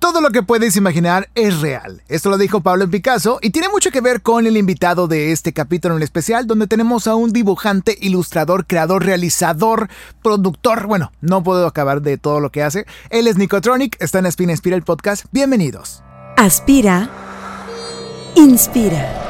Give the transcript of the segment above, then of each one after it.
Todo lo que puedes imaginar es real. Esto lo dijo Pablo Picasso y tiene mucho que ver con el invitado de este capítulo en especial, donde tenemos a un dibujante, ilustrador, creador, realizador, productor. Bueno, no puedo acabar de todo lo que hace. Él es Nicotronic, está en Aspina Inspira el podcast. Bienvenidos. Aspira. Inspira.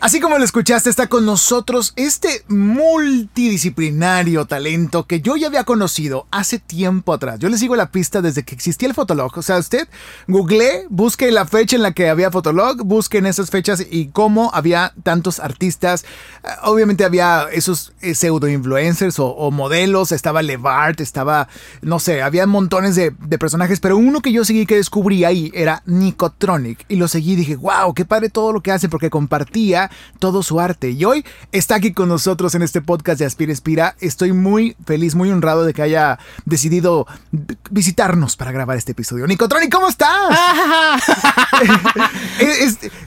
Así como lo escuchaste, está con nosotros este multidisciplinario talento que yo ya había conocido hace tiempo atrás. Yo le sigo la pista desde que existía el Fotolog. O sea, usted google, busque la fecha en la que había Fotolog, busquen esas fechas y cómo había tantos artistas. Eh, obviamente había esos eh, pseudo influencers o, modelos, estaba Levart, estaba, no sé, había montones de, de, personajes, pero uno que yo seguí que descubrí ahí era Nicotronic y lo seguí y dije, wow, qué padre todo lo que hace porque compartía todo su arte. Y hoy está aquí con nosotros en este podcast de Aspira Inspira. Estoy muy feliz, muy honrado de que haya decidido visitarnos para grabar este episodio. Nicotroni, ¿cómo estás?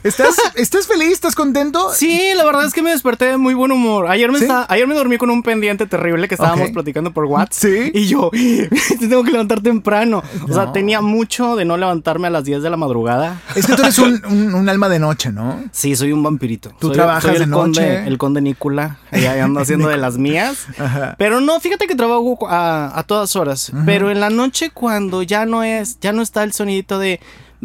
¿Estás, ¿Estás feliz? ¿Estás contento? Sí, la verdad es que me desperté de muy buen humor. Ayer me, ayer me dormí con un pendiente terrible que estábamos platicando por WhatsApp. Sí. Y yo, tengo que levantar temprano. O sea, tenía mucho de no levantarme a las 10 de la madrugada. Es que tú eres un alma de noche, ¿no? Sí, soy un vampirito. Tú trabajas el Conde, el conde Nícola, ahí ando haciendo de las mías. Pero no, fíjate que trabajo a, todas horas. Pero en la noche cuando ya no es, ya no está el sonidito de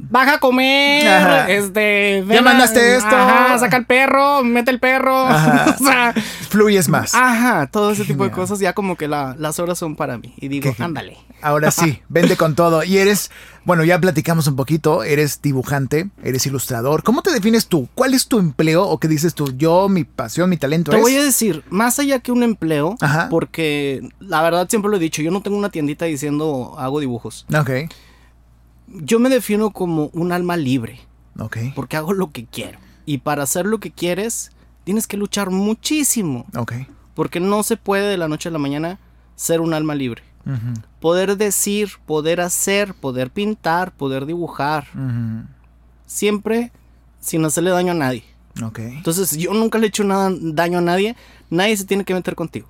baja a comer, este, ya mandaste esto, saca el perro, mete el perro, o sea, fluyes más. Ajá, todo ese tipo de cosas ya como que las horas son para mí y digo, ándale. Ahora sí, vende con todo y eres, bueno, ya platicamos un poquito, eres dibujante, eres ilustrador. ¿Cómo te defines tú? ¿Cuál es tu empleo o qué dices tú? Yo, mi pasión, mi talento Te voy a decir, más allá que un empleo, porque la verdad siempre lo he dicho, yo no tengo una tiendita diciendo hago dibujos. Ok yo me defino como un alma libre. Ok. Porque hago lo que quiero. Y para hacer lo que quieres, tienes que luchar muchísimo. Ok. Porque no se puede de la noche a la mañana ser un alma libre. Poder decir, poder hacer, poder pintar, poder dibujar. Siempre sin hacerle daño a nadie. Ok. Entonces, yo nunca le he hecho nada, daño a nadie nadie se tiene que meter contigo.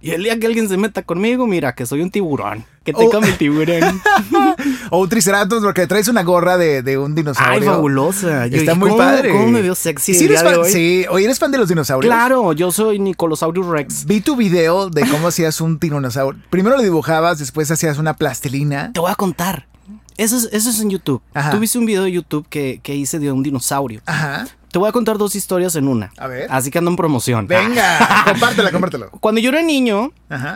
Y el día que alguien se meta conmigo, mira, que soy un tiburón. Que te oh. come el tiburón. o un triceratops porque traes una gorra de, un dinosaurio. Ay, fabulosa. Está muy padre. ¿Cómo me veo sexy ¿Sí eres fan, Sí, oye, ¿eres fan de los dinosaurios? Claro, yo soy Nicolosaurus Rex. Vi tu video de cómo hacías un tiranosaurio. Primero lo dibujabas, después hacías una plastilina. Te voy a contar. Eso es, eso es en YouTube. Tú viste un video de YouTube que, que hice de un dinosaurio. Ajá. Te voy a contar dos historias en una. A ver. Así que ando en promoción. Venga, compártela, compártelo. Cuando yo era niño,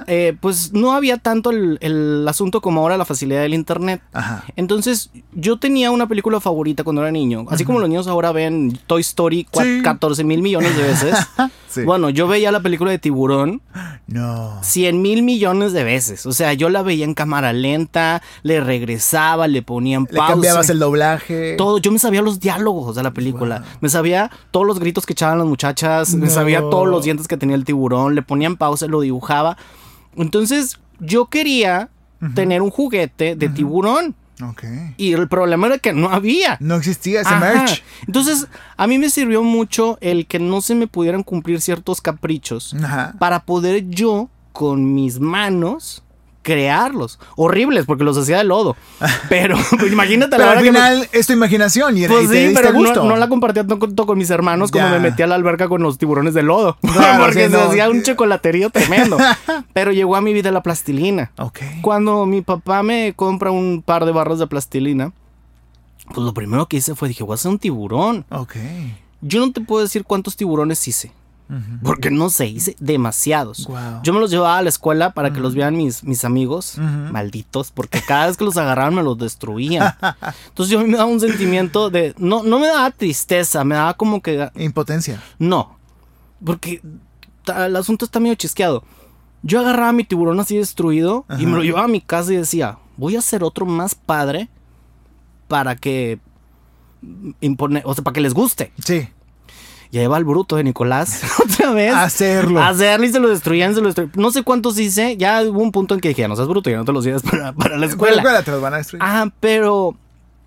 eh, pues no había tanto el, asunto como ahora la facilidad del internet. Ajá. Entonces, yo tenía una película favorita cuando era niño. Así como los niños ahora ven Toy Story 14 mil millones de veces. Bueno, yo veía la película de Tiburón. No. 100 mil millones de veces. O sea, yo la veía en cámara lenta, le regresaba, le ponían pausa. Le cambiabas el doblaje. Todo. Yo me sabía los diálogos de la película. Me sabía todos los gritos que echaban las muchachas, me sabía todos los dientes que tenía el tiburón, le ponían pausa, lo dibujaba. Entonces yo quería tener un juguete de tiburón. Y el problema era que no había. No existía ese merch. Entonces, a mí me sirvió mucho el que no se me pudieran cumplir ciertos caprichos para poder yo, con mis manos, crearlos. Horribles, porque los hacía de lodo. Pero imagínate la al final es tu imaginación y, pues sí, pero No, la compartía tanto con mis hermanos como me metí a la alberca con los tiburones de lodo. porque se hacía un chocolaterío tremendo. pero llegó a mi vida la plastilina. Cuando mi papá me compra un par de barras de plastilina, pues lo primero que hice fue dije, voy a hacer un tiburón. Ok. Yo no te puedo decir cuántos tiburones hice. Porque no sé, hice demasiados. Yo me los llevaba a la escuela para que los vean mis, mis amigos, malditos, porque cada vez que los agarraban me los destruían. Entonces yo me daba un sentimiento de... No, no me daba tristeza, me daba como que... Impotencia. No, porque el asunto está medio chisqueado. Yo agarraba mi tiburón así destruido y me lo llevaba a mi casa y decía, voy a hacer otro más padre para que impone, o sea, para que les guste. Sí. Y ahí va el bruto de Nicolás otra vez. A hacerlo. A hacerlo y se lo destruían, se lo destruían. No sé cuántos hice. Ya hubo un punto en que dije, no seas bruto, ya no te los lleves para, para la escuela. Para la escuela te los van a destruir. Ah, pero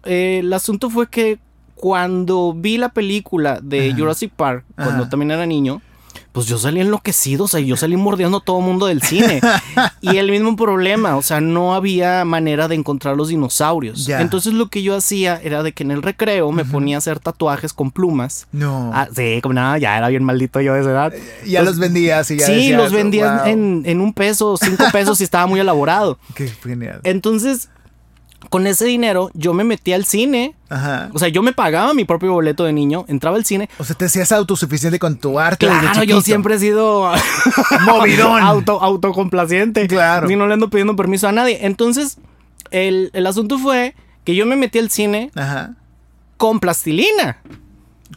eh, el asunto fue que cuando vi la película de Ajá. Jurassic Park, cuando Ajá. también era niño, pues yo salí enloquecido, o sea, yo salí mordiendo a todo mundo del cine. y el mismo problema, o sea, no había manera de encontrar los dinosaurios. Entonces lo que yo hacía era de que en el recreo me ponía a hacer tatuajes con plumas. No. Ah, sí, como nada, ya era bien maldito yo de esa edad. ya los vendías y ya Sí, decías, los vendías "Wow". en, en un peso, cinco pesos y estaba muy elaborado. Qué genial. Entonces, con ese dinero, yo me metí al cine. Ajá. O sea, yo me pagaba mi propio boleto de niño, entraba al cine. O sea, te hacías autosuficiente con tu arte Claro, yo siempre he sido Movidón. auto, autocomplaciente. Claro. Y no le ando pidiendo permiso a nadie. Entonces, el, el asunto fue que yo me metí al cine Ajá. con plastilina.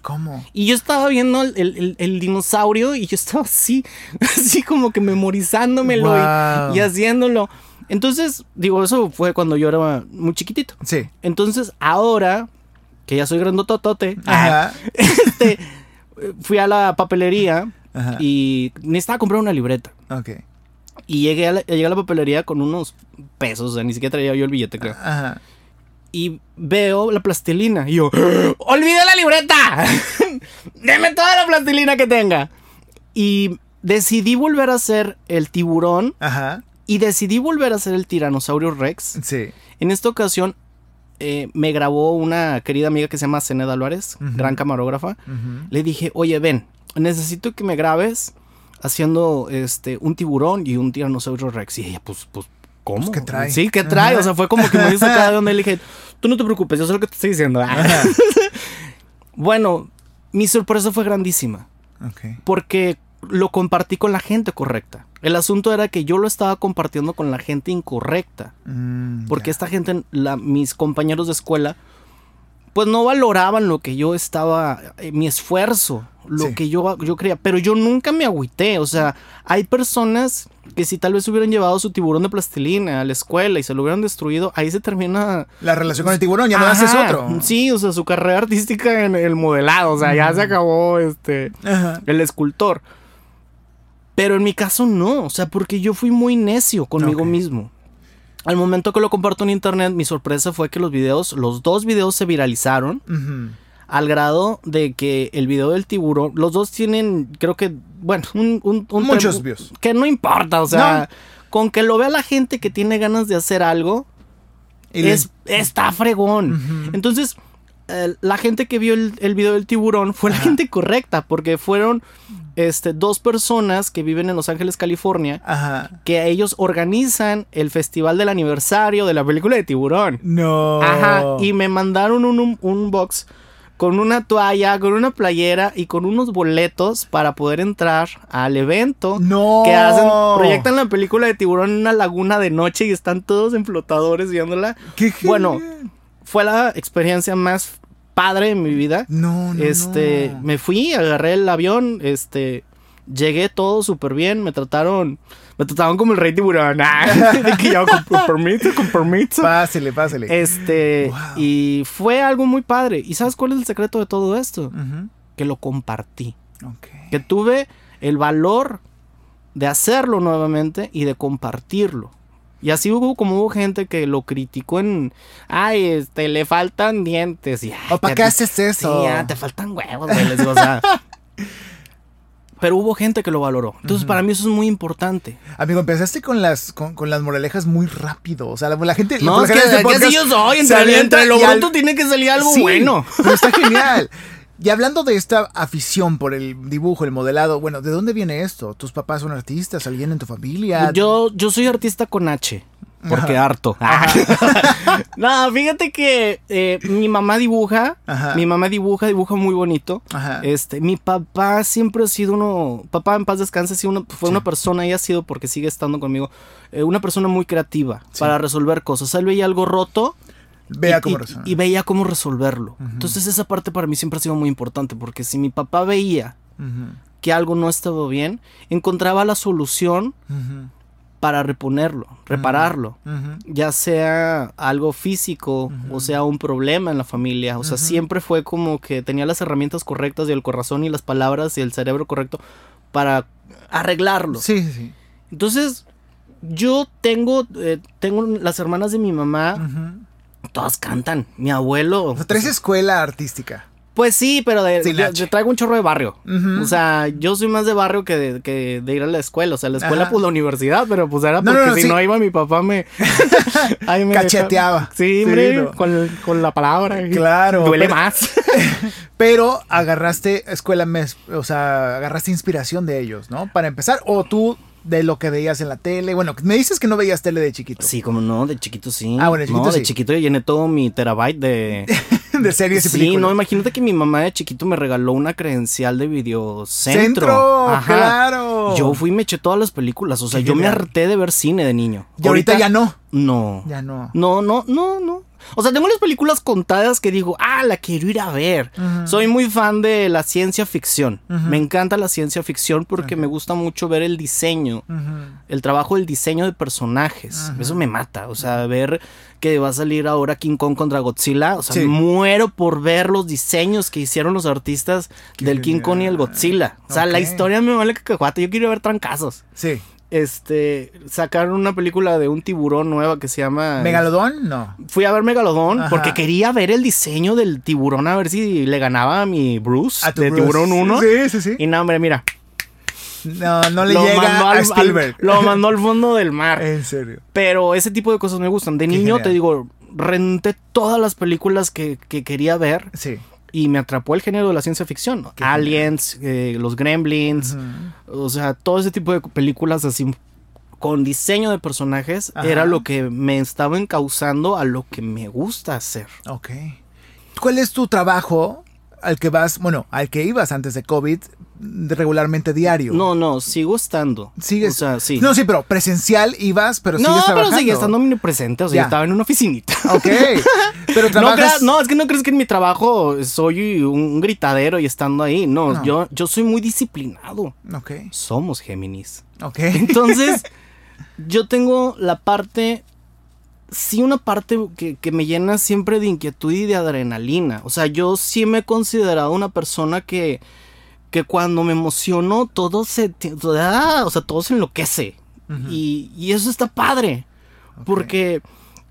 ¿Cómo? Y yo estaba viendo el, el- el dinosaurio y yo estaba así, así como que memorizándomelo y- Wow. y, haciéndolo. Entonces, digo, eso fue cuando yo era muy chiquitito. Sí. Entonces, ahora que ya soy grandototote, Ajá. este, fui a la papelería Ajá. y necesitaba comprar una libreta. Ok. Y llegué a la, llegué a la papelería con unos pesos, o sea, ni siquiera traía yo el billete, creo. Ajá. Y veo la plastilina y yo, ¡olvidé la libreta! ¡Deme toda la plastilina que tenga! Y decidí volver a hacer el tiburón Ajá. Y decidí volver a hacer el tiranosaurio Rex. Sí. En esta ocasión eh, me grabó una querida amiga que se llama Zeneda Álvarez, gran camarógrafa. Le dije, oye, ven, necesito que me grabes haciendo este un tiburón y un tiranosaurio Rex. Y ella, pues, pues, ¿cómo? Pues, ¿qué trae? Sí, ¿qué trae? O sea, fue como que me hizo cada de donde le dije, tú no te preocupes, yo sé lo que te estoy diciendo. Bueno, mi sorpresa fue grandísima Ok. porque lo compartí con la gente correcta. El asunto era que yo lo estaba compartiendo con la gente incorrecta. Mm, Porque esta gente, la- mis compañeros de escuela, pues no valoraban lo que yo estaba, eh, mi esfuerzo, lo Sí. que yo, yo creía. Pero yo nunca me agüité. O sea, hay personas que si tal vez hubieran llevado su tiburón de plastilina a la escuela y se lo hubieran destruido, ahí se termina. La relación con el tiburón, ya no Ajá, haces otro. Sí, o sea, su carrera artística en el modelado. O sea, ya se acabó este Ajá. el escultor. Pero en mi caso no, o sea, porque yo fui muy necio conmigo mismo. Al momento que lo comparto en internet, mi sorpresa fue que los videos, los dos videos se viralizaron al grado de que el video del tiburón, los dos tienen, creo que, bueno, un... un- un- Muchos views. Que no importa, o sea, con que lo vea la gente que tiene ganas de hacer algo, Y es, está fregón. Entonces, eh, la gente que vio el, el video del tiburón fue la gente correcta, porque fueron este, dos personas que viven en Los Ángeles, California, Ajá. que ellos organizan el festival del aniversario de la película de tiburón. No. Ajá, y me mandaron un, un, un box con una toalla, con una playera y con unos boletos para poder entrar al evento. No. Que hacen, proyectan la película de tiburón en una laguna de noche y están todos en flotadores viéndola. Qué. Bueno, fue la experiencia más padre de mi vida. No, no. este, no. me fui, agarré el avión, este, llegué todo súper bien, me trataron, me trataron como el rey tiburón. Ah, de que yo, con, permiso, con permiso. Pásele, pásele. Este, Wow. y fue algo muy padre. ¿Y sabes cuál es el secreto de todo esto? Que lo compartí. Ok. Que tuve el valor de hacerlo nuevamente y de compartirlo. Y así hubo como hubo gente que lo criticó en, ay, este, le faltan dientes. Y, ¿O para qué haces eso? Sí, ya, te faltan huevos, güey. Les digo, o sea. Pero hubo gente que lo valoró. Entonces, para mí eso es muy importante. Amigo, empezaste con las, con, con las moralejas muy rápido. O sea, la, la gente. No, por es que, este es que así yo soy. Entre, lo al- bruto tiene que salir algo Sí, bueno. Pero está genial. Y hablando de esta afición por el dibujo, el modelado, bueno, ¿de dónde viene esto? ¿Tus papás son artistas? ¿Alguien en tu familia? Yo, yo soy artista con H. Porque harto. no, fíjate que eh, mi mamá dibuja. Ajá. Mi mamá dibuja, dibuja muy bonito. Ajá. Este, mi papá siempre ha sido uno. Papá en paz descanse, sí, uno, fue Sí. una persona y ha sido porque sigue estando conmigo. eh, una persona muy creativa Sí. para resolver cosas. Él veía algo roto. Vea y, cómo y- y veía cómo resolverlo. Entonces, esa parte para mí siempre ha sido muy importante. Porque si mi papá veía que algo no estaba bien, encontraba la solución para reponerlo, repararlo, ya sea algo físico o sea un problema en la familia, o sea, siempre fue como que tenía las herramientas correctas y el corazón y las palabras y el cerebro correcto para arreglarlo. Sí, sí. Entonces, yo tengo, eh, tengo las hermanas de mi mamá, todas cantan, mi abuelo. Tres escuela artística. Pues sí, pero de, yo, traigo un chorro de barrio. O sea, yo soy más de barrio que de, que de ir a la escuela. O sea, la escuela, pues la universidad, pero pues era porque si no iba mi papá me. Cacheteaba. Sí, hombre, con, con, la palabra. Claro. Duele más. pero agarraste escuela, mes, o sea, agarraste inspiración de ellos, ¿no? Para empezar, o tú de lo que veías en la tele. Bueno, me dices que no veías tele de chiquito. Sí, como no, de chiquito sí. Ah, bueno, de chiquito no, de chiquito llené todo mi terabyte de... de series y películas. Sí, no, imagínate que mi mamá de chiquito me regaló una credencial de videocentro. ¡Centro! ¡Claro! Yo fui y me eché todas las películas. O sea, yo me harté de ver cine de niño. ¿Y ahorita ya no? No. Ya no. No, no, no, no. O sea, tengo las películas contadas que digo, ah, la quiero ir a ver. Soy muy fan de la ciencia ficción. Me encanta la ciencia ficción porque me gusta mucho ver el diseño, el trabajo del diseño de personajes. Eso me mata. O sea, ver que va a salir ahora King Kong contra Godzilla. O sea, muero por ver los diseños que hicieron los artistas del King Kong y el Godzilla. O sea, la historia me vale que Yo quiero ver trancazos. Sí este sacaron una película de un tiburón nueva que se llama Megalodón, no. Fui a ver Megalodón porque quería ver el diseño del tiburón a ver si le ganaba a mi Bruce de Tiburón 1. Sí, sí, sí. Y no, hombre, mira. No, no le llega a Spielberg. lo mandó al fondo del mar. En serio. Pero ese tipo de cosas me gustan. De niño te digo, renté todas las películas que, que quería ver. Sí y me atrapó el género de la ciencia ficción. Aliens, eh, los Gremlins, o sea, todo ese tipo de películas así con diseño de personajes era lo que me estaba encauzando a lo que me gusta hacer. Ok. ¿Cuál es tu trabajo al que vas, bueno, al que ibas antes de COVID regularmente diario. No, no, sigo estando. Sigues. O sea, sí. No, sí, pero presencial ibas, pero no, sigues trabajando. No, pero sigue estando omnipresente. O sea, yo estaba en una oficinita. Ok. Pero trabajas... no, no, es que no crees que en mi trabajo soy un gritadero y estando ahí. No, Yo, yo soy muy disciplinado. Ok. Somos Géminis. Ok. Entonces, yo tengo la parte sí una parte que, que, me llena siempre de inquietud y de adrenalina. O sea, yo sí me he considerado una persona que que cuando me emociono todo se, ah, o sea, todo se enloquece. y, y, eso está padre, porque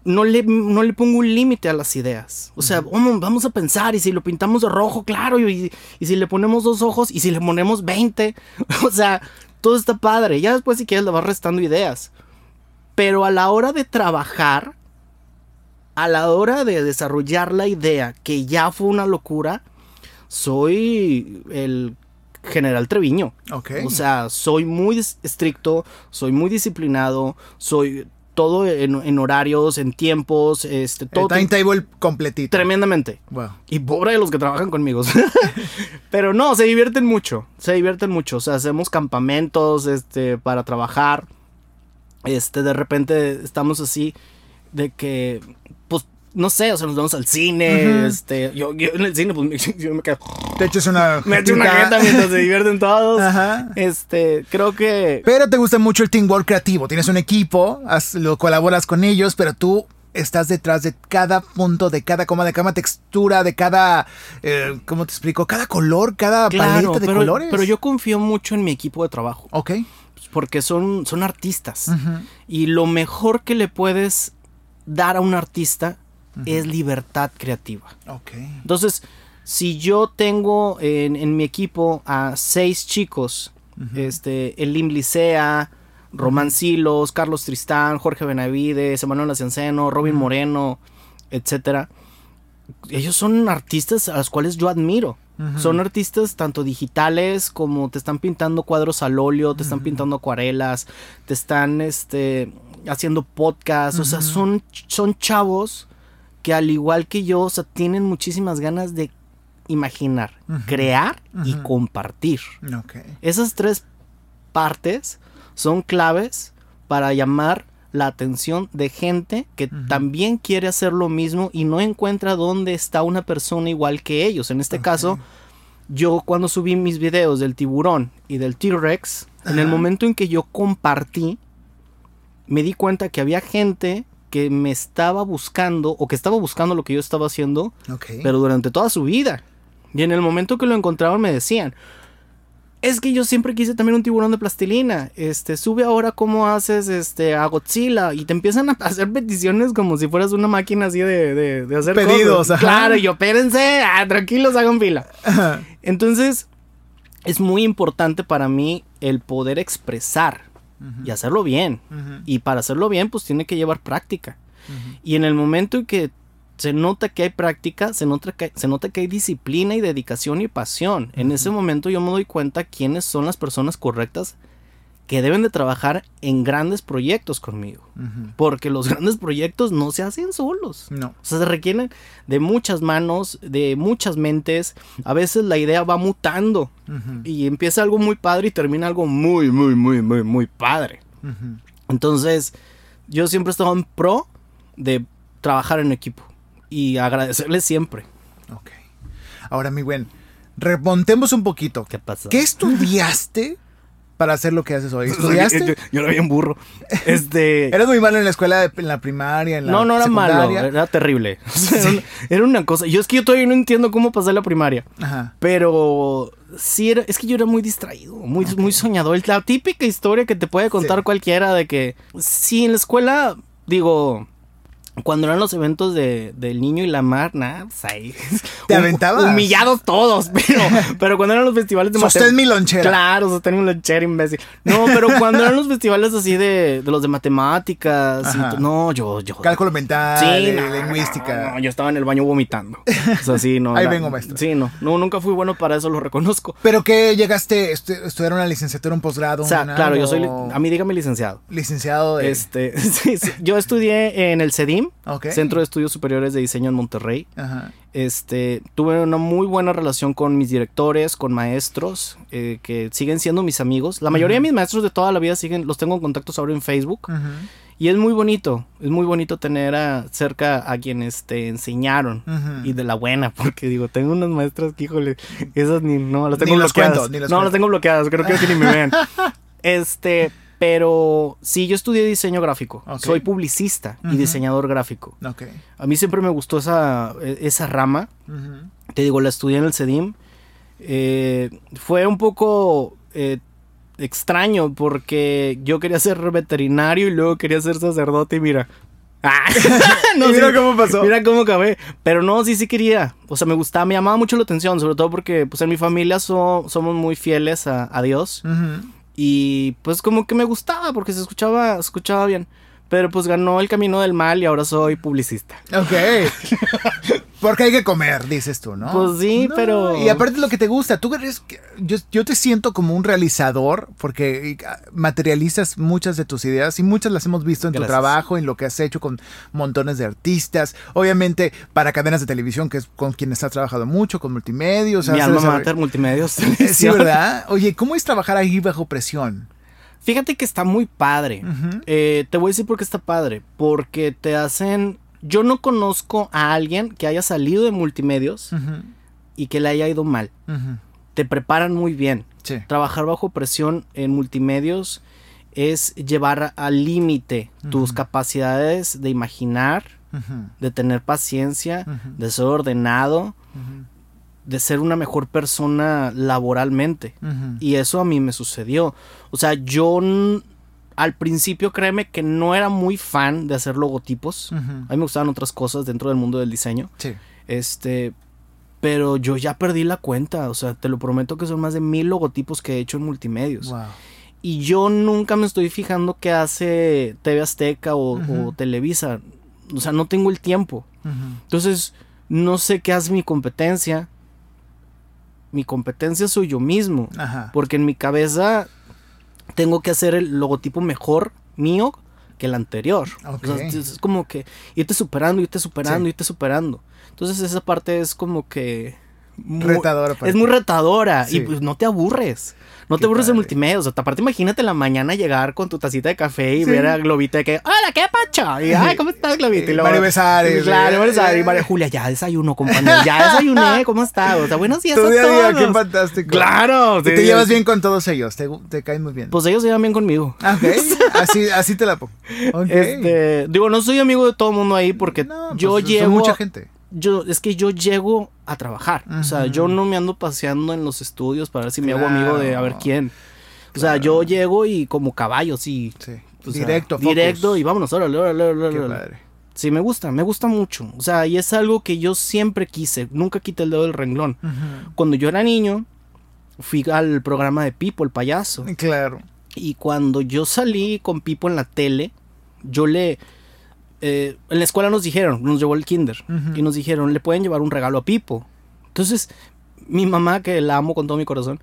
no le, no le pongo un límite a las ideas. O sea, vamos, a pensar, y si lo pintamos de rojo, claro, y, y, si le ponemos dos ojos, y si le ponemos 20, o sea, todo está padre. Ya después si quieres le vas restando ideas. Pero a la hora de trabajar, a la hora de desarrollar la idea, que ya fue una locura, soy el General Treviño. O sea, soy muy estricto, soy muy disciplinado, soy todo en, horarios, en tiempos, este, todo. El timetable completito. Tremendamente. Y pobre de los que trabajan conmigo. Pero no, se divierten mucho, se divierten mucho. O sea, hacemos campamentos, este, para trabajar. Este, de repente estamos así de que, pues, no sé, o sea, nos vamos al cine, este, yo, en el cine, pues yo me quedo. Te echas una. Me echo una jeta mientras se divierten todos. Ajá. Este, creo que. Pero te gusta mucho el teamwork creativo. Tienes un equipo, lo colaboras con ellos, pero tú estás detrás de cada punto, de cada coma, de cada textura, de cada. Eh, ¿Cómo te explico? Cada color, cada paleta de colores. Pero yo confío mucho en mi equipo de trabajo. Ok. Porque son, son artistas. Y lo mejor que le puedes dar a un artista es libertad creativa. Entonces, si yo tengo en, mi equipo a seis chicos, este, el Lim Licea, Román Silos, Carlos Tristán, Jorge Benavides, Emanuel Asenceno, Robin Moreno, etcétera. Ellos son artistas a los cuales yo admiro. Son artistas tanto digitales como te están pintando cuadros al óleo, te están pintando acuarelas, te están este, haciendo podcasts. O sea, son, son chavos que al igual que yo, o sea, tienen muchísimas ganas de imaginar, crear y compartir. Esas tres partes son claves para llamar la atención de gente que también quiere hacer lo mismo y no encuentra dónde está una persona igual que ellos. En este caso, yo cuando subí mis videos del tiburón y del T-Rex, en el momento en que yo compartí, me di cuenta que había gente que me estaba buscando o que estaba buscando lo que yo estaba haciendo, pero durante toda su vida. Y en el momento que lo encontraban me decían, es que yo siempre quise también un tiburón de plastilina. Este, sube ahora cómo haces este a Godzilla y te empiezan a hacer peticiones como si fueras una máquina así de, de, hacer pedidos. Claro, y yo, espérense, ah, tranquilos, hagan fila. Entonces, es muy importante para mí el poder expresar y hacerlo bien. Y para hacerlo bien, pues tiene que llevar práctica. Y en el momento en que se nota que hay práctica, se nota que, se nota que hay disciplina y dedicación y pasión. En ese momento yo me doy cuenta quiénes son las personas correctas que deben de trabajar en grandes proyectos conmigo. Porque los grandes proyectos no se hacen solos. No. O sea, se requieren de muchas manos, de muchas mentes. A veces la idea va mutando y empieza algo muy padre y termina algo muy, muy, muy, muy, muy padre. Entonces, yo siempre he estado en pro de trabajar en equipo y agradecerle siempre. Ok. Ahora, mi buen, remontemos un poquito. ¿Qué pasó? ¿Qué estudiaste para hacer lo que haces hoy? ¿Estudiaste? yo, era bien burro. Este... ¿Eras muy malo en la escuela, en la primaria, en la No, no era malo, era terrible. era, una cosa. Yo es que yo todavía no entiendo cómo pasé la primaria. Ajá. Pero sí era, es que yo era muy distraído, muy, muy soñador. La típica historia que te puede contar cualquiera de que sí en la escuela, digo, cuando eran los eventos de, del niño y la mar, nada, pues ahí. ¿Te aventabas? Humillados todos, pero, pero cuando eran los festivales de Sostén mi lonchera. Claro, sostén mi lonchera, imbécil. No, pero cuando eran los festivales así de, de los de matemáticas, no, yo, yo. Cálculo mental, sí, lingüística. No, yo estaba en el baño vomitando. O sea, sí, no. ahí vengo, maestro. Sí, no, no, nunca fui bueno para eso, lo reconozco. ¿Pero qué llegaste a estudiar una licenciatura, un posgrado? O sea, claro, yo soy, a mí dígame licenciado. Licenciado de... Este, sí, sí, yo estudié en el CEDIM Centro de Estudios Superiores de Diseño en Monterrey. Este, tuve una muy buena relación con mis directores, con maestros, eh, que siguen siendo mis amigos. La mayoría de mis maestros de toda la vida siguen, los tengo en contactos ahora en Facebook. Y es muy bonito, es muy bonito tener cerca a quienes te enseñaron y de la buena, porque digo, tengo unas maestras que, híjole, esas ni, no, las tengo bloqueadas. no, las tengo bloqueadas, creo que ni me ven. Este, pero sí, yo estudié diseño gráfico. Soy publicista y diseñador gráfico. A mí siempre me gustó esa, e, esa rama. Te digo, la estudié en el CEDIM. Eh, fue un poco eh, extraño porque yo quería ser veterinario y luego quería ser sacerdote y mira. Ah, no, mira cómo pasó. Mira cómo acabé. Pero no, sí, sí quería. O sea, me gustaba, me llamaba mucho la atención, sobre todo porque pues en mi familia somos muy fieles a, Dios. Y pues como que me gustaba porque se escuchaba, escuchaba bien. Pero pues ganó el camino del mal y ahora soy publicista. Ok. Porque hay que comer, dices tú, ¿no? Pues sí, pero. Y aparte lo que te gusta, tú eres. Yo, yo te siento como un realizador porque ah, materializas muchas de tus ideas y muchas las hemos visto en tu trabajo, en lo que has hecho con montones de artistas. Obviamente, para cadenas de televisión, que es con quienes has trabajado mucho, con multimedios. Mi alma mater, multimedios. sí, ¿verdad? Oye, ¿cómo es trabajar ahí bajo presión? Fíjate que está muy padre. Eh, te voy a decir por qué está padre. Porque te hacen. Yo no conozco a alguien que haya salido de multimedios y que le haya ido mal. Te preparan muy bien. Trabajar bajo presión en multimedios es llevar al límite tus capacidades de imaginar, de tener paciencia, de ser ordenado, de ser una mejor persona laboralmente. Y eso a mí me sucedió. O sea, yo al principio créeme que no era muy fan de hacer logotipos. A mí me gustaban otras cosas dentro del mundo del diseño. Sí. Este, pero yo ya perdí la cuenta. O sea, te lo prometo que son más de mil logotipos que he hecho en multimedios. Y yo nunca me estoy fijando qué hace TV Azteca o, o Televisa. O sea, no tengo el tiempo. Entonces, no sé qué hace mi competencia mi competencia soy yo mismo. Porque en mi cabeza tengo que hacer el logotipo mejor mío que el anterior. es como que irte superando, irte superando, irte superando. Entonces esa parte es como que retadora. Es muy retadora y pues no te aburres. No te aburres de multimedia. O sea, aparte, imagínate la mañana llegar con tu tacita de café y ver a Globita de que, hola, ¿qué pacho? Y, ay, ¿cómo estás, Globita? Y luego, María Besares. Claro, María Besares. Y María Julia, ya desayuno, compañero. Ya desayuné, ¿cómo estás? O sea, buenos días a todos. Día, qué fantástico. Claro. Y te llevas bien con todos ellos. Te, te caen muy bien. Pues ellos se llevan bien conmigo. Ah, ok. así, así te la pongo. Okay. Este, digo, no soy amigo de todo el mundo ahí porque yo pues, llevo. mucha gente yo, es que yo llego a trabajar. O sea, yo no me ando paseando en los estudios para ver si me hago amigo de a ver quién. O sea, yo llego y como caballo, sí. Sí. directo, Directo y vámonos, órale, órale, órale. Qué padre. Sí, me gusta, me gusta mucho. O sea, y es algo que yo siempre quise. Nunca quité el dedo del renglón. Cuando yo era niño, fui al programa de Pipo, el payaso. Claro. Y cuando yo salí con Pipo en la tele, yo le eh, en la escuela nos dijeron, nos llevó el kinder, y nos dijeron, le pueden llevar un regalo a Pipo. Entonces, mi mamá, que la amo con todo mi corazón,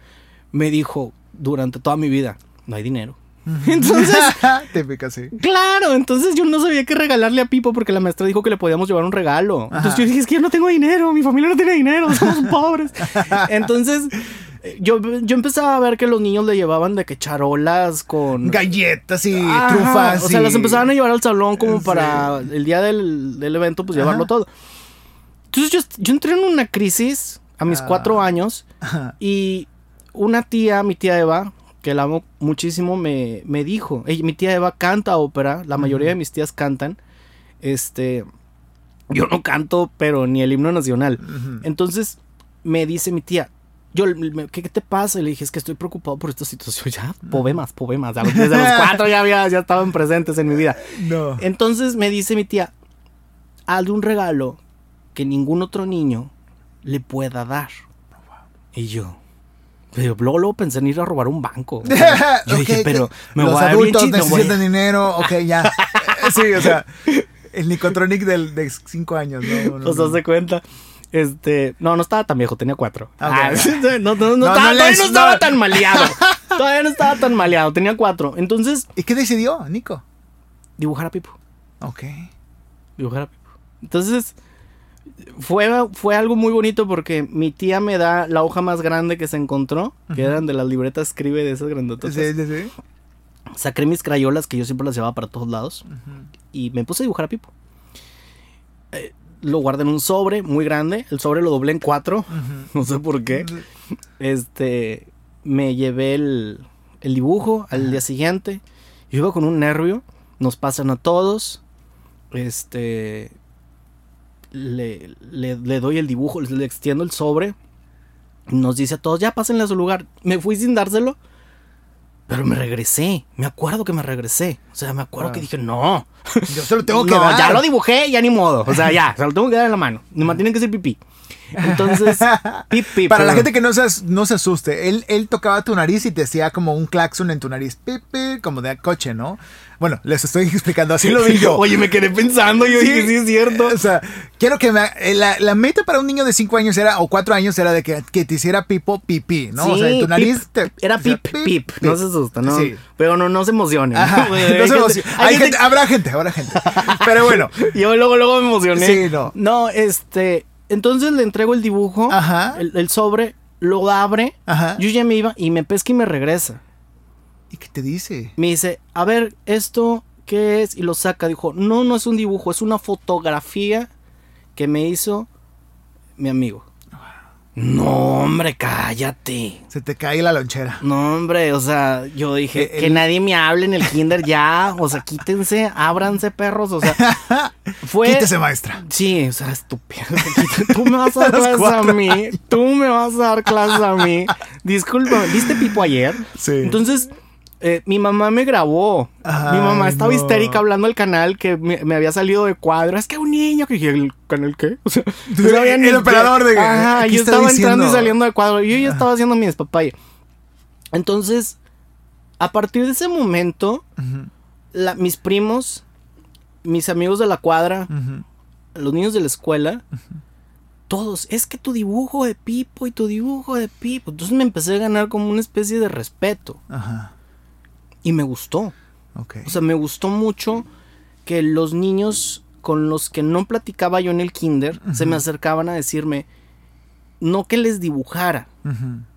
me dijo durante toda mi vida, no hay dinero. Entonces, Claro, entonces yo no sabía qué regalarle a Pipo porque la maestra dijo que le podíamos llevar un regalo. Entonces yo dije, es que yo no tengo dinero, mi familia no tiene dinero, somos pobres. Entonces, yo, yo empezaba a ver que los niños le llevaban de que charolas con galletas y trufas. O sea, las empezaban a llevar al salón como para el día del, evento, pues llevarlo todo. Entonces yo, entré en una crisis a mis ah. cuatro años y una tía, mi tía Eva, que la amo muchísimo, me, me dijo, mi tía Eva canta ópera, la mayoría de mis tías cantan, este, yo no canto, pero ni el himno nacional. Entonces me dice mi tía, yo, ¿qué, te pasa? Y le dije, es que estoy preocupado por esta situación. Ya, poemas, poemas. A los, desde los cuatro ya, había, ya estaban presentes en mi vida. No. Entonces me dice mi tía, hazle un regalo que ningún otro niño le pueda dar. Y yo, pero luego, luego, pensé en ir a robar un banco. Yo dije, pero me los voy a adultos bien necesitan dinero, ok, ya. sí, o sea, el Nicotronic del, de 5 años, ¿no? no pues no. se cuenta. Este, no, no estaba tan viejo, tenía cuatro. Ah, no, no, no, todavía no estaba tan maleado. todavía no estaba tan maleado, tenía cuatro. Entonces. ¿Y qué decidió, Nico? Dibujar a Pipo. Ok. Dibujar a Pipo. Entonces, fue, fue algo muy bonito porque mi tía me da la hoja más grande que se encontró, que eran de las libretas escribe de esas grandotas. Sí, sí, sí. Saqué mis crayolas que yo siempre las llevaba para todos lados y me puse a dibujar a Pipo. Eh, lo guardé en un sobre muy grande. El sobre lo doblé en cuatro. No sé por qué. Este. Me llevé el, el dibujo al día siguiente. Yo iba con un nervio. Nos pasan a todos. Este. Le, le, doy el dibujo, le extiendo el sobre. Nos dice a todos, ya pásenle a su lugar. Me fui sin dárselo. Pero me regresé, me acuerdo que me regresé. O sea, me acuerdo que ah. dije, no. Yo se lo tengo que no, ya lo dibujé, ya ni modo. O sea, ya, se lo tengo que dar en la mano. me tienen que ser pipí. Entonces, pip, Para la gente que no se, no se asuste, él, él tocaba tu nariz y te hacía como un claxon en tu nariz, pip, como de coche, ¿no? Bueno, les estoy explicando, así lo vi yo. Oye, me quedé pensando, yo dije, sí es cierto. O sea, quiero que me, eh, la, la, meta para un niño de 5 años era, o 4 años era de que, que te hiciera pipo, pipí, ¿no? o sea, en tu nariz Era pip, pip, no se asusta, ¿no? Sí. Pero no, no se emocione. Ajá, no se emocione. Hay, gente, habrá gente, habrá gente. Pero bueno. yo luego, luego me emocioné. Sí, no. No, este, entonces le entrego el dibujo, El, sobre, lo abre, yo ya me iba y me pesca y me regresa. ¿Y qué te dice? Me dice, a ver, esto, ¿qué es? Y lo saca. Dijo, no, no es un dibujo, es una fotografía que me hizo mi amigo. No, hombre, cállate. Se te cae la lonchera. No, hombre, o sea, yo dije, que nadie me hable en el kinder ya. O sea, quítense, ábranse, perros. O sea, fue. Quítese, maestra. Sí, o sea, estúpido. Tú me vas a dar clases a mí. Tú me vas a dar clases a mí. Disculpa, ¿viste Pipo ayer? Sí. Entonces, eh, mi mamá me grabó. mi mamá estaba histérica hablando al canal que me, había salido de cuadro. Es que un niño que dije, ¿el canal qué? O sea, el operador de. Ajá, yo estaba entrando y saliendo de cuadro. Yo ya estaba haciendo mi despapaya. Entonces, a partir de ese momento, mis primos, mis amigos de la cuadra, los niños de la escuela, todos, es que tu dibujo de Pipo y tu dibujo de Pipo. Entonces me empecé a ganar como una especie de respeto. Ajá. Y me gustó. O sea, me gustó mucho que los niños con los que no platicaba yo en el kinder se me acercaban a decirme, no que les dibujara,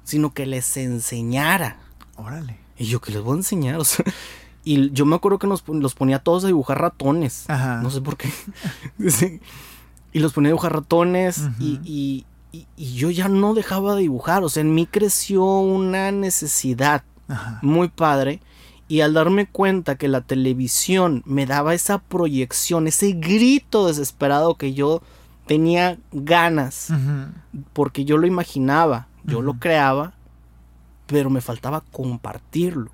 sino que les enseñara. Órale. Y yo, que les voy a enseñar? O sea, y yo me acuerdo que nos, los ponía todos a dibujar ratones. No sé por qué. Y los ponía a dibujar ratones y, yo ya no dejaba de dibujar. O sea, en mí creció una necesidad muy padre. Y al darme cuenta que la televisión me daba esa proyección, ese grito desesperado que yo tenía ganas, porque yo lo imaginaba, yo lo creaba, pero me faltaba compartirlo.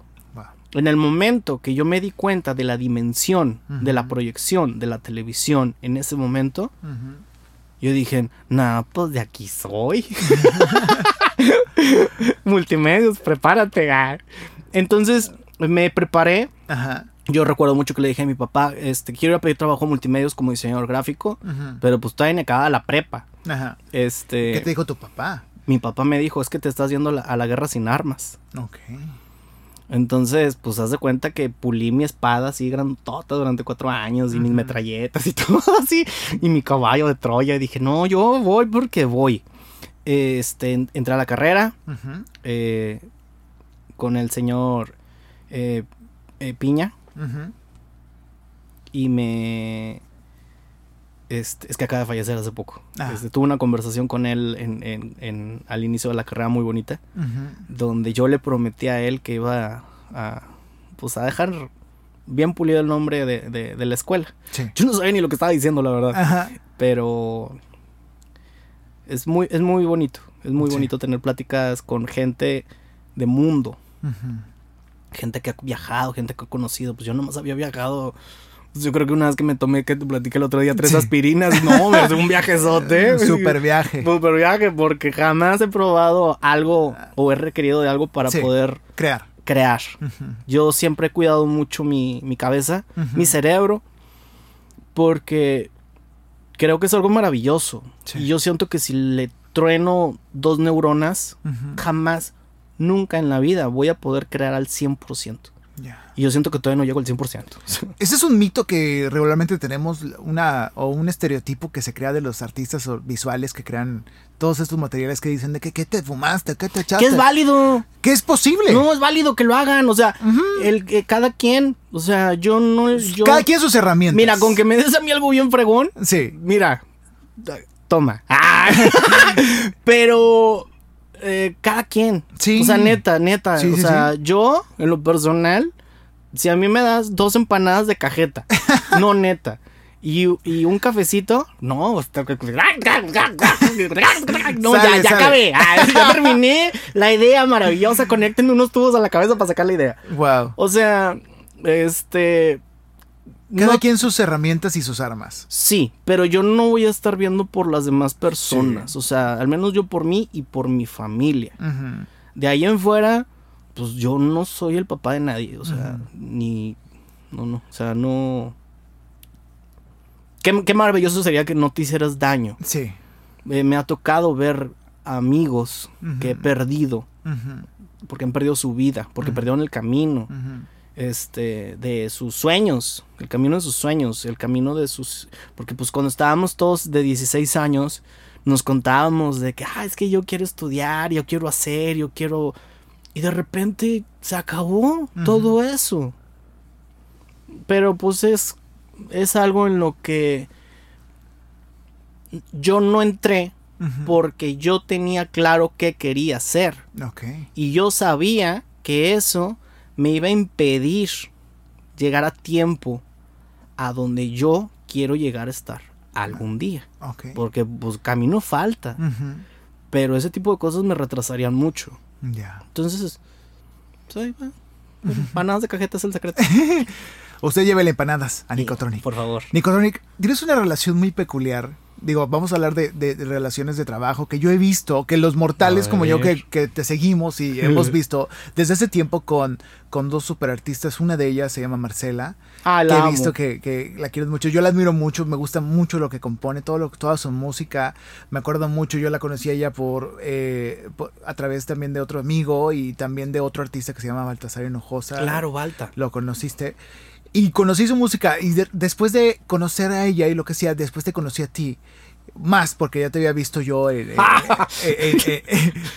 En el momento que yo me di cuenta de la dimensión de la proyección de la televisión en ese momento, yo dije, nah, pues de aquí soy. Multimedios, prepárate. Entonces me preparé. Yo recuerdo mucho que le dije a mi papá, este, quiero ir a pedir trabajo multimedios como diseñador gráfico, pero pues todavía me acababa la prepa. Este, ¿Qué te dijo tu papá? Mi papá me dijo, es que te estás yendo a la guerra sin armas. Ok. Entonces, pues haz de cuenta que pulí mi espada así grandota durante cuatro años y mis metralletas y todo así. Y mi caballo de Troya. Y dije, no, yo voy porque voy. Este, entré a la carrera eh, con el señor eh, eh, Piña. Y me este, es que acaba de fallecer hace poco. Ah. Este, tuve una conversación con él en, al inicio de la carrera muy bonita, donde yo le prometí a él que iba a, pues a dejar bien pulido el nombre de, la escuela. Yo no sabía ni lo que estaba diciendo, la verdad. Pero es muy, es muy bonito. Es muy bonito tener pláticas con gente de mundo. Gente que ha viajado, gente que ha conocido. Pues yo nomás había viajado yo creo que una vez que me tomé, que te platiqué el otro día, tres aspirinas, no, me un viajezote. Un super viaje. Super viaje, porque jamás he probado algo o he requerido de algo para poder crear. Crear. Yo siempre he cuidado mucho mi, cabeza, mi cerebro, porque creo que es algo maravilloso. Y yo siento que si le trueno dos neuronas, jamás, nunca en la vida voy a poder crear al 100%. Y yo siento que todavía no llego al 100%. Ese es un mito que regularmente tenemos, una o un estereotipo que se crea de los artistas visuales que crean todos estos materiales que dicen de que ¿qué te fumaste? ¿Qué te echaste? Que es válido. Que es posible. No, es válido que lo hagan. O sea, el, que cada quien, o sea, yo no... Yo, cada quien sus herramientas. Mira, con que me des a mí algo bien fregón. Sí. Mira, toma. Pero eh, cada quien. Sí. O sea, neta, neta. o sea, yo, en lo personal, si a mí me das dos empanadas de cajeta, no neta. Y, un cafecito, no, no, ya, ya acabé. Ah, ya terminé la idea maravillosa. Conecten unos tubos a la cabeza para sacar la idea. Wow. O sea, este. Cada quien sus herramientas y sus armas. Sí, pero yo no voy a estar viendo por las demás personas. O sea, al menos yo por mí y por mi familia. De ahí en fuera, pues yo no soy el papá de nadie. O sea, ni. No, no. O sea, no. Qué, maravilloso sería que no te hicieras daño. Sí. Eh, me ha tocado ver amigos que he perdido. Porque han perdido su vida, porque perdieron el camino este, de sus sueños, el camino de sus sueños, el camino de sus... Porque pues cuando estábamos todos de 16 años, nos contábamos de que, ah, es que yo quiero estudiar, yo quiero hacer, yo quiero... Y de repente se acabó todo eso. Pero pues es, es algo en lo que yo no entré porque yo tenía claro qué quería hacer. Y yo sabía que eso me iba a impedir llegar a tiempo a donde yo quiero llegar a estar algún día. Porque pues camino falta. Pero ese tipo de cosas me retrasarían mucho. Ya. Entonces, pues, empanadas de cajeta es el secreto. Usted llévele empanadas a Nicotronic. Por favor. Nicotronic, tienes una relación muy peculiar digo, vamos a hablar de, relaciones de trabajo que yo he visto, que los mortales como yo que, te seguimos y hemos visto desde ese tiempo con, con dos superartistas, una de ellas se llama Marcela, ah, que he visto que, la quieres mucho, yo la admiro mucho, me gusta mucho lo que compone, todo lo, toda su música, me acuerdo mucho, yo la conocí a ella por, eh, a través también de otro amigo y también de otro artista que se llama Baltasar Hinojosa. Claro, Balta. Lo conociste. Y conocí su música y después de conocer a ella y lo que sea, después te conocí a ti, más porque ya te había visto yo en,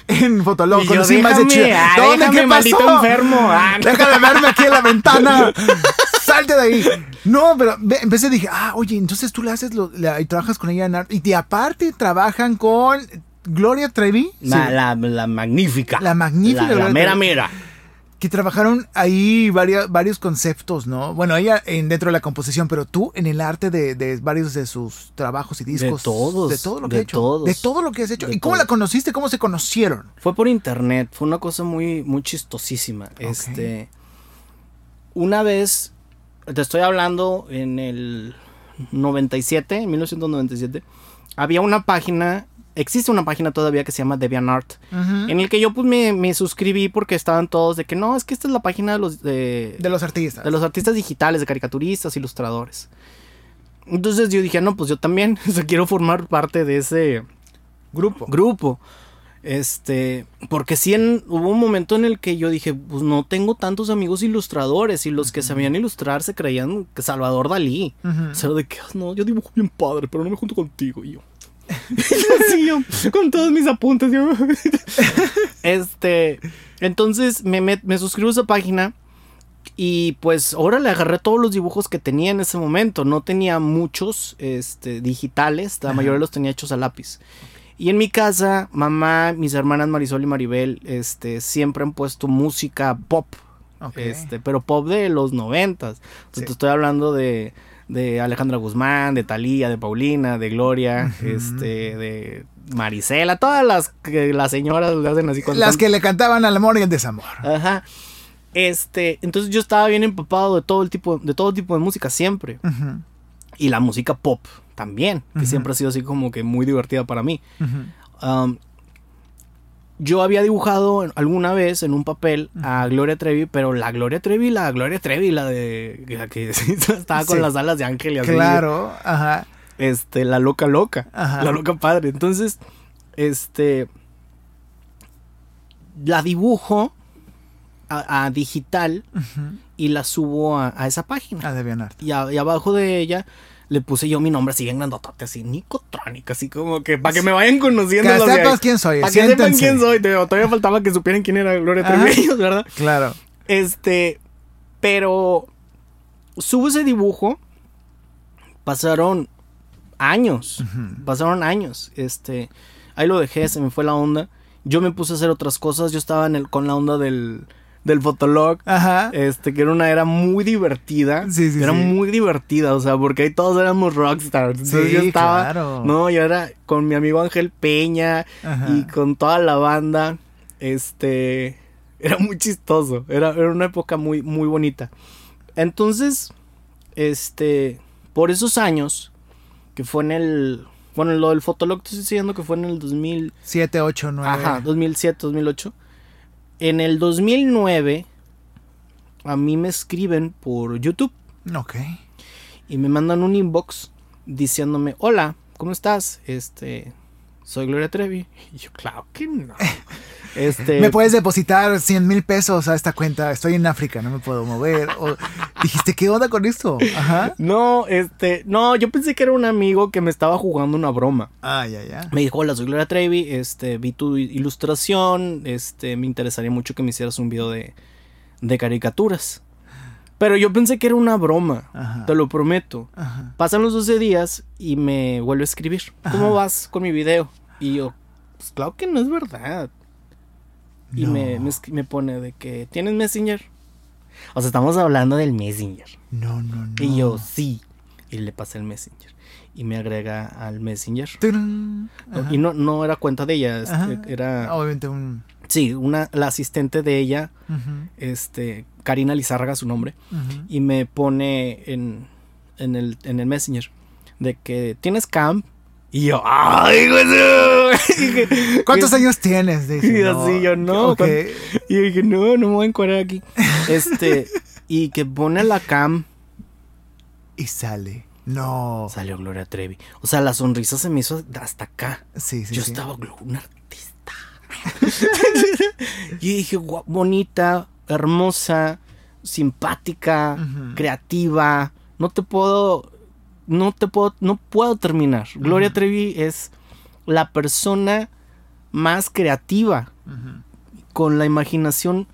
en, Fotolog. Conocí más de chido. Ah, ¿Dónde? ¿Qué maldito enfermo? Ah, Deja de verme aquí en la ventana. Salte de ahí. No, pero empecé dije, ah, oye, entonces tú le haces lo, y trabajas con ella en arte. Y de aparte trabajan con Gloria Trevi. La, la, magnífica. La magnífica. La, mera mera que trabajaron ahí varios, varios conceptos, ¿no? Bueno, ella en, dentro de la composición, pero tú en el arte de, varios de sus trabajos y discos. De todos. De todo lo que hecho. De todo lo que has hecho. ¿Y cómo la conociste? ¿Cómo se conocieron? Fue por internet. Fue una cosa muy, muy chistosísima. Este. Una vez. Te estoy hablando en el 97, en 1997. Había una página existe una página todavía que se llama DeviantArt, en el que yo pues me, suscribí porque estaban todos de que no, es que esta es la página de los... De, los artistas. De los artistas digitales, de caricaturistas, ilustradores. Entonces yo dije, no, pues yo también, quiero formar parte de ese grupo. Grupo. Este, porque sí hubo un momento en el que yo dije, pues no tengo tantos amigos ilustradores y los que sabían ilustrar se creían que Salvador Dalí. O sea, de que, no, yo dibujo bien padre, pero no me junto contigo. Y yo, con todos mis apuntes. este, entonces me, me, suscribo a esa página. Y pues ahora le agarré todos los dibujos que tenía en ese momento. No tenía muchos este, digitales, la mayoría los tenía hechos a lápiz. Y en mi casa, mamá, mis hermanas Marisol y Maribel, este, siempre han puesto música pop. Este, pero pop de los noventas. Te estoy hablando de de Alejandra Guzmán, de Talía, de Paulina, de Gloria, este, de Marisela, todas las que las señoras le hacen así con Las que le cantaban al amor y el desamor. Ajá. Este, entonces yo estaba bien empapado de todo el tipo, de todo tipo de música siempre. Y la música pop también, que siempre ha sido así como que muy divertida para mí yo había dibujado alguna vez en un papel a Gloria Trevi, pero la Gloria Trevi, la Gloria Trevi, la de la que estaba con las alas de ángel y así. Claro, ajá. Este, la loca loca, la loca padre. Entonces, este la dibujo a, digital y la subo a, esa página. A DeviantArt. Y, y abajo de ella le puse yo mi nombre así bien grandotote, así Nicotronic, así como que para que me vayan conociendo. Que sepan quién soy. Para que sepan quién soy. Todavía faltaba que supieran quién era Gloria Trevi, ¿verdad? Claro. Este, pero subo ese dibujo. Pasaron años. Pasaron años. Este, ahí lo dejé, se me fue la onda. Yo me puse a hacer otras cosas. Yo estaba en el, con la onda del del Fotolog. Ajá. Este, que era una era muy divertida. Sí, sí. Era muy divertida, o sea, porque ahí todos éramos rockstars. Entonces yo estaba. Claro. No, yo era con mi amigo Ángel Peña y con toda la banda. Este. Era muy chistoso. Era, era una época muy, muy bonita. Entonces, este. Por esos años, que fue en el. Bueno, lo del Fotolog te estoy diciendo que fue en el 2007, 8, 9. Ajá, 2007, 2008 en el 2009, a mí me escriben por YouTube. Ok. Y me mandan un inbox diciéndome, hola, ¿cómo estás? Este, soy Gloria Trevi. Y yo, claro que no. Este, me puedes depositar 100 mil pesos a esta cuenta. Estoy en África, no me puedo mover. O dijiste, ¿qué onda con esto? Ajá. No, este, no, yo pensé que era un amigo que me estaba jugando una broma. Ah, ya, ya. Me dijo, hola, soy Gloria Trevi, este, vi tu ilustración, este, me interesaría mucho que me hicieras un video de, de caricaturas. Pero yo pensé que era una broma, te lo prometo. Pasan los 12 días y me vuelve a escribir. ¿Cómo vas con mi video? Y yo, pues claro que no es verdad. Y me, me, pone de que, ¿tienes Messenger? O sea, estamos hablando del Messenger. No, no, no. Y yo, sí. Y le pasé el Messenger. Y me agrega al Messenger. Y no, no era cuenta de ella. Este, era. Obviamente un. Sí, una, la asistente de ella, este, Karina Lizárraga, su nombre, y me pone en, en, el, en el Messenger de que tienes camp y yo, ¡ay, güey! ¿Cuántos años tienes? y así, yo no. Y dije, no, no me voy a encuadrar aquí. Este, y que pone la cam. Y sale. No. Salió Gloria Trevi. O sea, la sonrisa se me hizo hasta acá. Sí, sí. Yo estaba un artista. y dije, bonita, hermosa, simpática, creativa. No te puedo no te puedo, no puedo terminar. Gloria Trevi es la persona más creativa, con la imaginación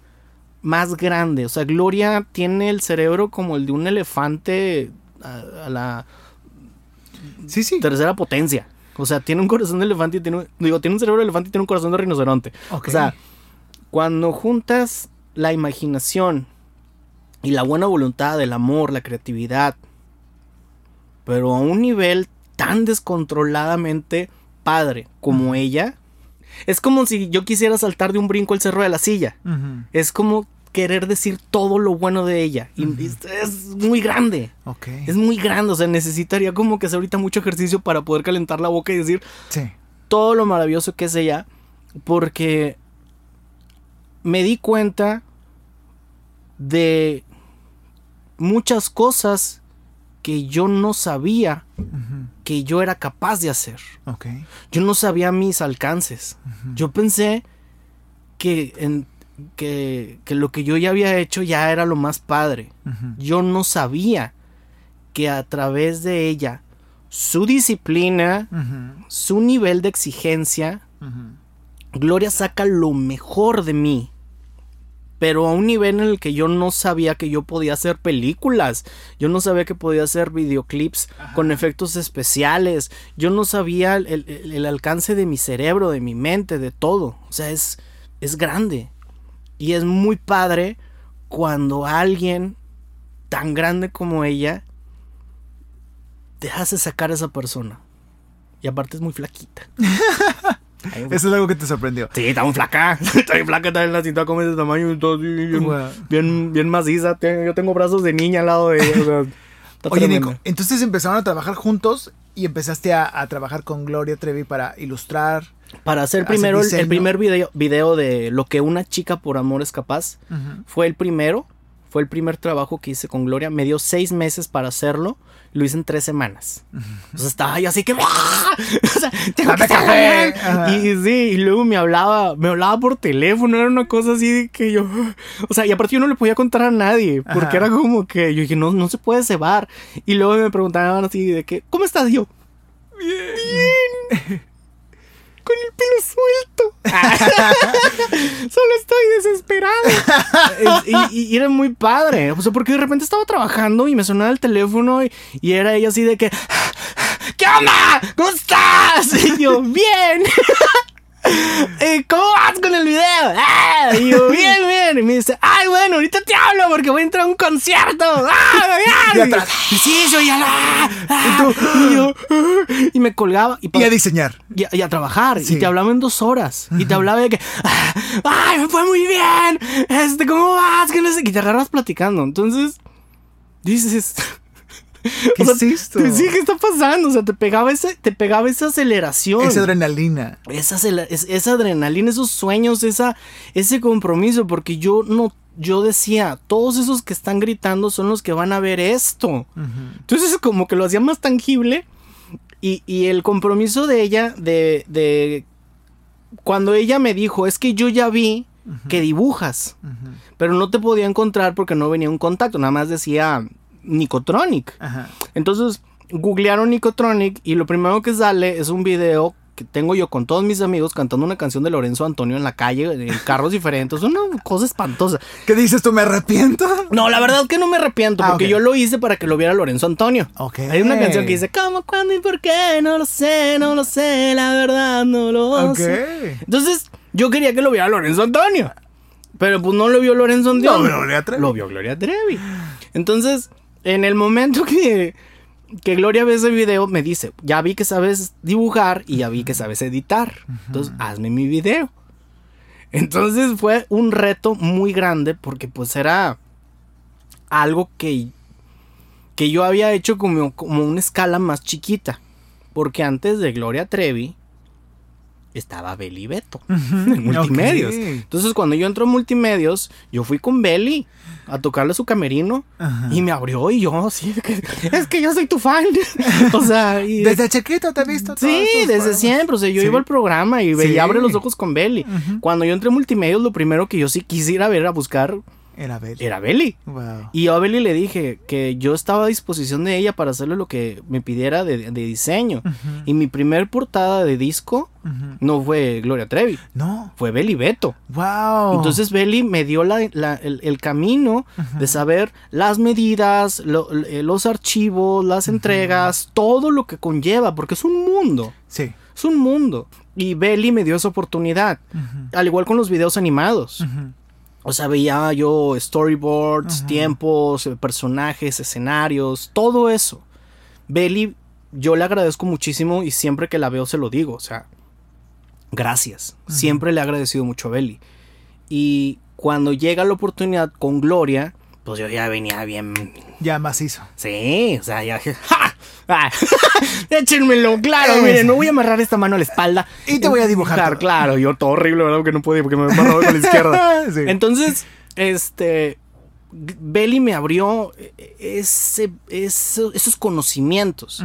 más grande. O sea, Gloria tiene el cerebro como el de un elefante a, la sí, sí. tercera potencia. O sea, tiene un corazón de elefante y tiene, digo, tiene un cerebro de elefante y tiene un corazón de rinoceronte. O sea, cuando juntas la imaginación y la buena voluntad, el amor, la creatividad, pero a un nivel tan descontroladamente padre como ella, es como si yo quisiera saltar de un brinco el cerro de la silla. Es como querer decir todo lo bueno de ella. Y es, muy grande. Es muy grande. O sea, necesitaría como que hacer ahorita mucho ejercicio para poder calentar la boca y decir todo lo maravilloso que es ella. Porque me di cuenta de muchas cosas que yo no sabía que yo era capaz de hacer. Yo no sabía mis alcances. Yo pensé que, en, que, lo que yo ya había hecho ya era lo más padre. Yo no sabía que a través de ella, su disciplina, su nivel de exigencia, Gloria saca lo mejor de mí pero a un nivel en el que yo no sabía que yo podía hacer películas, yo no sabía que podía hacer videoclips con efectos especiales, yo no sabía el, alcance de mi cerebro, de mi mente, de todo. O sea, es, es grande. Y es muy padre cuando alguien tan grande como ella te hace sacar a esa persona. Y aparte es muy flaquita. Eso es algo que te sorprendió. Sí, está muy flaca. Está bien flaca, está en la cinta como ese tamaño bien, bien, maciza. Yo tengo brazos de niña al lado de ella. Oye, Nico, entonces empezaron a trabajar juntos y empezaste a, trabajar con Gloria Trevi para ilustrar. Para hacer primero el, primer video, video, de lo que una chica por amor es capaz. Fue el primero. Fue el primer trabajo que hice con Gloria. Me dio seis meses para hacerlo lo hice en tres semanas. O sea, estaba yo así que. O sea, tengo que café. Y, sí, y luego me hablaba, me hablaba por teléfono, era una cosa así de que yo. O sea, y aparte yo no le podía contar a nadie, porque era como que yo dije, no, no se puede cebar. Y luego me preguntaban así de que, ¿cómo estás? yo, bien. Bien con el pelo suelto. Solo estoy desesperado. y, era muy padre. O sea, porque de repente estaba trabajando y me sonaba el teléfono y, y era ella así de que. ¿Qué onda? ¿Cómo estás? Y yo, bien. ¿Cómo vas con el video? Ah, y yo, bien, bien. Y me dice, ay, bueno, ahorita te hablo porque voy a entrar a un concierto. ¡Ah, y atrás. Y sí, yo ya la. Ah, y, yo, y me colgaba. Y, a diseñar. Y, a trabajar. Y te hablaba en dos horas. Y te hablaba de que, ay, me fue muy bien. Este, ¿cómo vas? Que no sé. Y te agarras platicando. Entonces, dices. ¿Qué es esto? Sí, ¿qué está pasando? O sea, te pegaba, ese, te pegaba esa aceleración. Esa adrenalina. Esa, esa adrenalina, esos sueños, esa, ese compromiso, porque yo no yo decía, todos esos que están gritando son los que van a ver esto. Entonces como que lo hacía más tangible y, y el compromiso de ella, de, de, cuando ella me dijo, es que yo ya vi que dibujas, pero no te podía encontrar porque no venía un contacto, nada más decía Nicotronic. Entonces, googlearon Nicotronic y lo primero que sale es un video que tengo yo con todos mis amigos cantando una canción de Lorenzo Antonio en la calle, en carros diferentes. Una cosa espantosa. ¿Qué dices tú? ¿Me arrepiento? No, la verdad es que no me arrepiento, ah, porque yo lo hice para que lo viera Lorenzo Antonio. Hay una canción que dice, ¿cómo, cuándo y por qué? No lo sé, no lo sé, la verdad no lo sé. Entonces, yo quería que lo viera Lorenzo Antonio. Pero pues no lo vio Lorenzo Antonio. No, Gloria Trevi. Lo vio Gloria Trevi. Entonces, en el momento que, que Gloria ve ese video, me dice, ya vi que sabes dibujar y ya vi que sabes editar. Entonces, hazme mi video. Entonces fue un reto muy grande porque pues era algo que, que yo había hecho como, como una escala más chiquita. Porque antes de Gloria Trevi, estaba Belly Beto en multimedios. Entonces, cuando yo entro en multimedios, yo fui con Belly a tocarle su camerino y me abrió y yo así es que yo soy tu fan. o sea, desde chiquito te he visto. Sí, desde siempre. O sea, yo iba al programa y veía abre los ojos con Belly. Cuando yo entré en multimedios, lo primero que yo sí quisiera ver era buscar Era Belly. Era Belly. Y yo a Belly le dije que yo estaba a disposición de ella para hacerle lo que me pidiera de, diseño. Y mi primer portada de disco no fue Gloria Trevi. No. Fue Belly Beto. Wow. Entonces Belly me dio el, camino de saber las medidas, eh, los archivos, las entregas, todo lo que conlleva, porque es un mundo. Sí. Es un mundo. Y Belly me dio esa oportunidad. Al igual con los videos animados. O sea, veía yo storyboards, tiempos, eh, personajes, escenarios, todo eso. Belly, yo le agradezco muchísimo y siempre que la veo se lo digo. O sea, gracias. Siempre le he agradecido mucho a Belly. Y cuando llega la oportunidad con Gloria, pues yo ya venía bien. Ya macizo. Sí, o sea, ya. ¡Ja! Ah, échenmelo, claro, miren, me voy a amarrar esta mano a la espalda. Y te voy a dibujar. Claro, yo todo horrible, ¿verdad? Que no podía porque me amarrado con la izquierda. Entonces, este. Belly me abrió ese, esos conocimientos.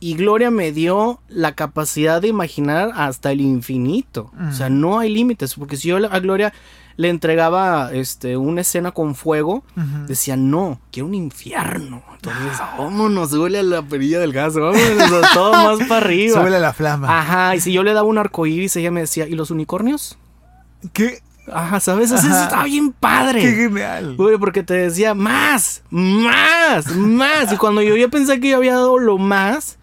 Y Gloria me dio la capacidad de imaginar hasta el infinito. O sea, no hay límites. Porque si yo a Gloria le entregaba este, una escena con fuego, decía, no, quiero un infierno. Entonces, vámonos, súbele a la perilla del gas, vámonos, todo más para arriba. Súbele a la flama. Ajá, y si yo le daba un arco iris, ella me decía, ¿y los unicornios? ¿Qué? Ajá, ¿sabes? Eso está bien padre. Qué genial. porque te decía, más, más, más. Y cuando yo ya pensé que yo había dado lo más,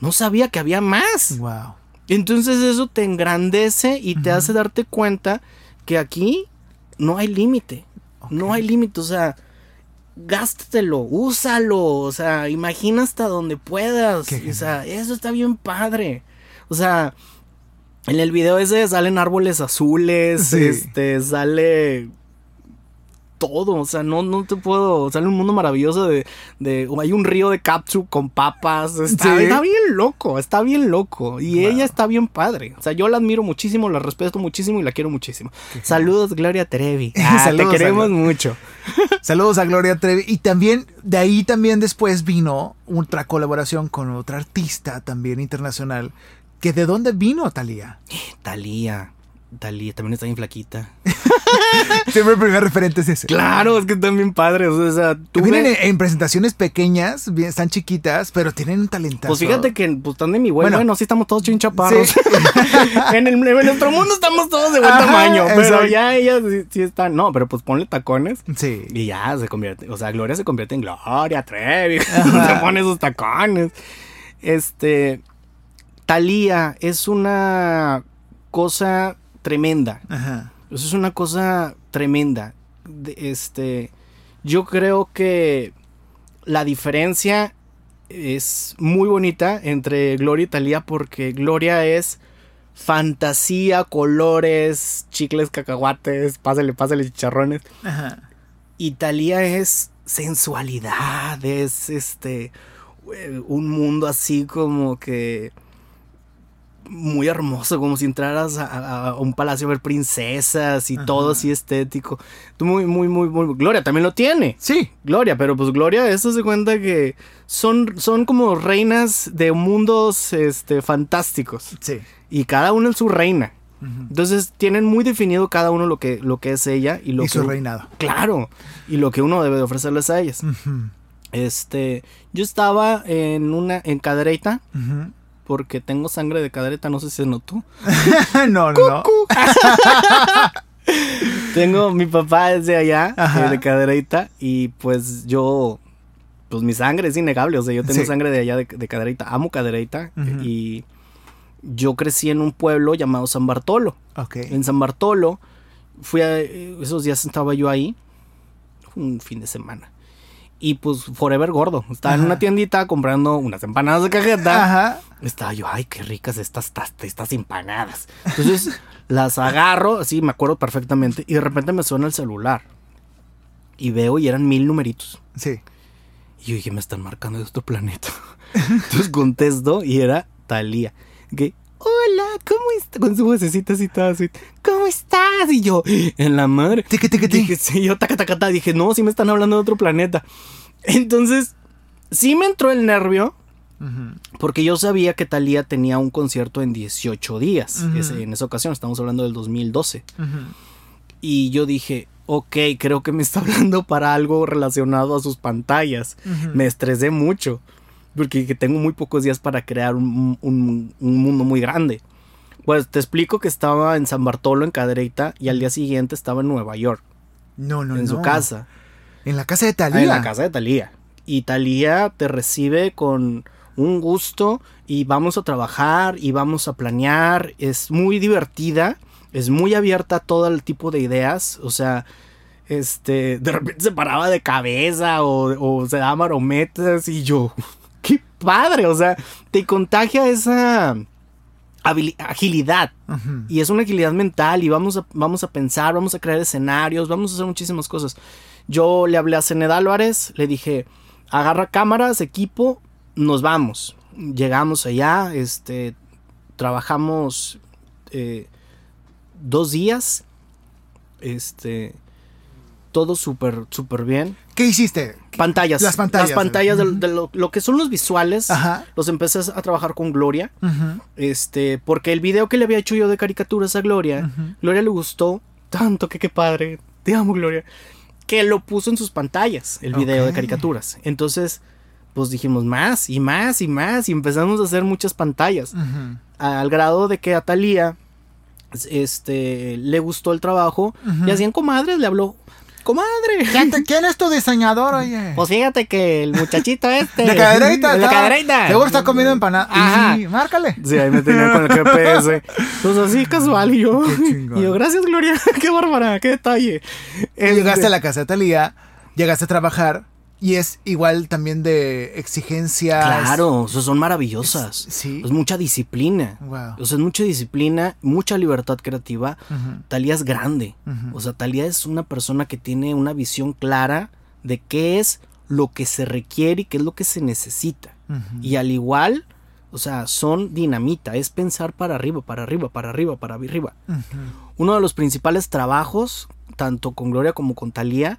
no sabía que había más. Wow. Entonces eso te engrandece y te hace darte cuenta que aquí no hay límite. No hay límite, o sea, gástatelo, úsalo, o sea, imagina hasta donde puedas. O sea, eso está bien padre. O sea, en el video ese salen árboles azules, este, sale todo, o sea, no, no te puedo, sale un mundo maravilloso de, de hay un río de capsu con papas, está, bien loco, está bien loco, y ella está bien padre, o sea, yo la admiro muchísimo, la respeto muchísimo y la quiero muchísimo. Saludos Gloria Trevi, ah, te queremos mucho. Saludos a Gloria Trevi, y también, de ahí también después vino otra colaboración con otra artista también internacional, que de dónde vino Talía. Talía. Dalí también está bien flaquita. Siempre el primer referente es ese. Claro, es que están bien padres. O sea, tú Vienen en, presentaciones pequeñas, bien, están chiquitas, pero tienen un talento. Pues fíjate que pues, están de mi güey. Bueno, sí estamos todos chinchaparros. en, el, en, nuestro mundo estamos todos de buen tamaño. Pero ya ellas sí, están. No, pero pues ponle tacones. Sí. Y ya se convierte. O sea, Gloria se convierte en Gloria Trevi. se pone esos tacones. Este. Talía es una cosa tremenda. Eso es una cosa tremenda. este, yo creo que la diferencia es muy bonita entre Gloria y Talía porque Gloria es fantasía, colores, chicles, cacahuates, pásale, pásale chicharrones. Y Talía es sensualidad, es este un mundo así como que muy hermoso, como si entraras a, un palacio a ver princesas y todo así estético. Muy, muy, muy, muy. Gloria también lo tiene. Sí. Gloria, pero pues Gloria, eso se cuenta que son, son como reinas de mundos este, fantásticos. Sí. Y cada uno en su reina. Entonces tienen muy definido cada uno lo que, lo que es ella y lo que. su reinado. Claro. Y lo que uno debe de ofrecerles a ellas. Este. Yo estaba en una. en Cadereyta porque tengo sangre de cadereta, no sé si se notó. no, no. tengo, mi papá es de allá, eh, de cadereta, y pues yo, pues mi sangre es innegable, o sea, yo tengo sangre de allá de, de amo cadereta, y yo crecí en un pueblo llamado San Bartolo. En San Bartolo, fui a, esos días estaba yo ahí, un fin de semana. Y pues Forever Gordo. Estaba en una tiendita comprando unas empanadas de cajeta. Ajá. Estaba yo, ay, qué ricas estas, estas empanadas. Entonces las agarro, así me acuerdo perfectamente. Y de repente me suena el celular. Y veo y eran mil numeritos. Sí. Y yo dije, me están marcando de otro planeta. Entonces contesto y era Talía. Que, hola, ¿cómo estás? Con su vocecita así toda así, ¿cómo estás? Y yo, en la madre. ¿Qué, qué, qué, Dije, sí, yo, taca, taca, taca. Dije, no, sí me están hablando de otro planeta. Entonces, sí me entró el nervio. Porque yo sabía que Talía tenía un concierto en 18 días. en esa ocasión, estamos hablando del 2012. Y yo dije, ok, creo que me está hablando para algo relacionado a sus pantallas. Me estresé mucho, porque tengo muy pocos días para crear un, mundo muy grande. Pues te explico que estaba en San Bartolo, en Cadereyta, y al día siguiente estaba en Nueva York. No, no, en no. su casa. En la casa de Talía. en la casa de Talía. Y Talía te recibe con un gusto y vamos a trabajar y vamos a planear. Es muy divertida, es muy abierta a todo el tipo de ideas. O sea, este, de repente se paraba de cabeza o, se daba marometas y yo, padre, o sea, te contagia esa agilidad. Y es una agilidad mental y vamos a, vamos a pensar, vamos a crear escenarios, vamos a hacer muchísimas cosas. Yo le hablé a Cened Álvarez, le dije, agarra cámaras, equipo, nos vamos. Llegamos allá, este, trabajamos eh, dos días, este, todo súper, súper bien. ¿Qué hiciste? Pantallas. Las pantallas. Las pantallas de, lo, que son los visuales. Los empecé a trabajar con Gloria. Este, porque el video que le había hecho yo de caricaturas a Gloria, Gloria le gustó tanto que qué padre. Te amo, Gloria. Que lo puso en sus pantallas, el video de caricaturas. Entonces, pues dijimos más y más y más y empezamos a hacer muchas pantallas. Al grado de que a Talía este, le gustó el trabajo y hacían comadres, le habló. ¡Comadre! ¿Quién, es tu diseñador, oye? Pues fíjate que el muchachito este. De cadereita. De cadereita. Seguro está comiendo empanada. Ajá. Y márcale. Sí, ahí me tenía con el GPS. Pues así casual. Y yo. Y yo, gracias, Gloria. Qué bárbara, qué detalle. Llegaste a la casa de Talía, llegaste a trabajar y es igual también de exigencia. Claro, son maravillosas. sí. Es mucha disciplina. Wow. O sea, es mucha disciplina, mucha libertad creativa. Talía es grande. O sea, Talía es una persona que tiene una visión clara de qué es lo que se requiere y qué es lo que se necesita. Y al igual, o sea, son dinamita, es pensar para arriba, para arriba, para arriba, para arriba. Uno de los principales trabajos, tanto con Gloria como con Talía,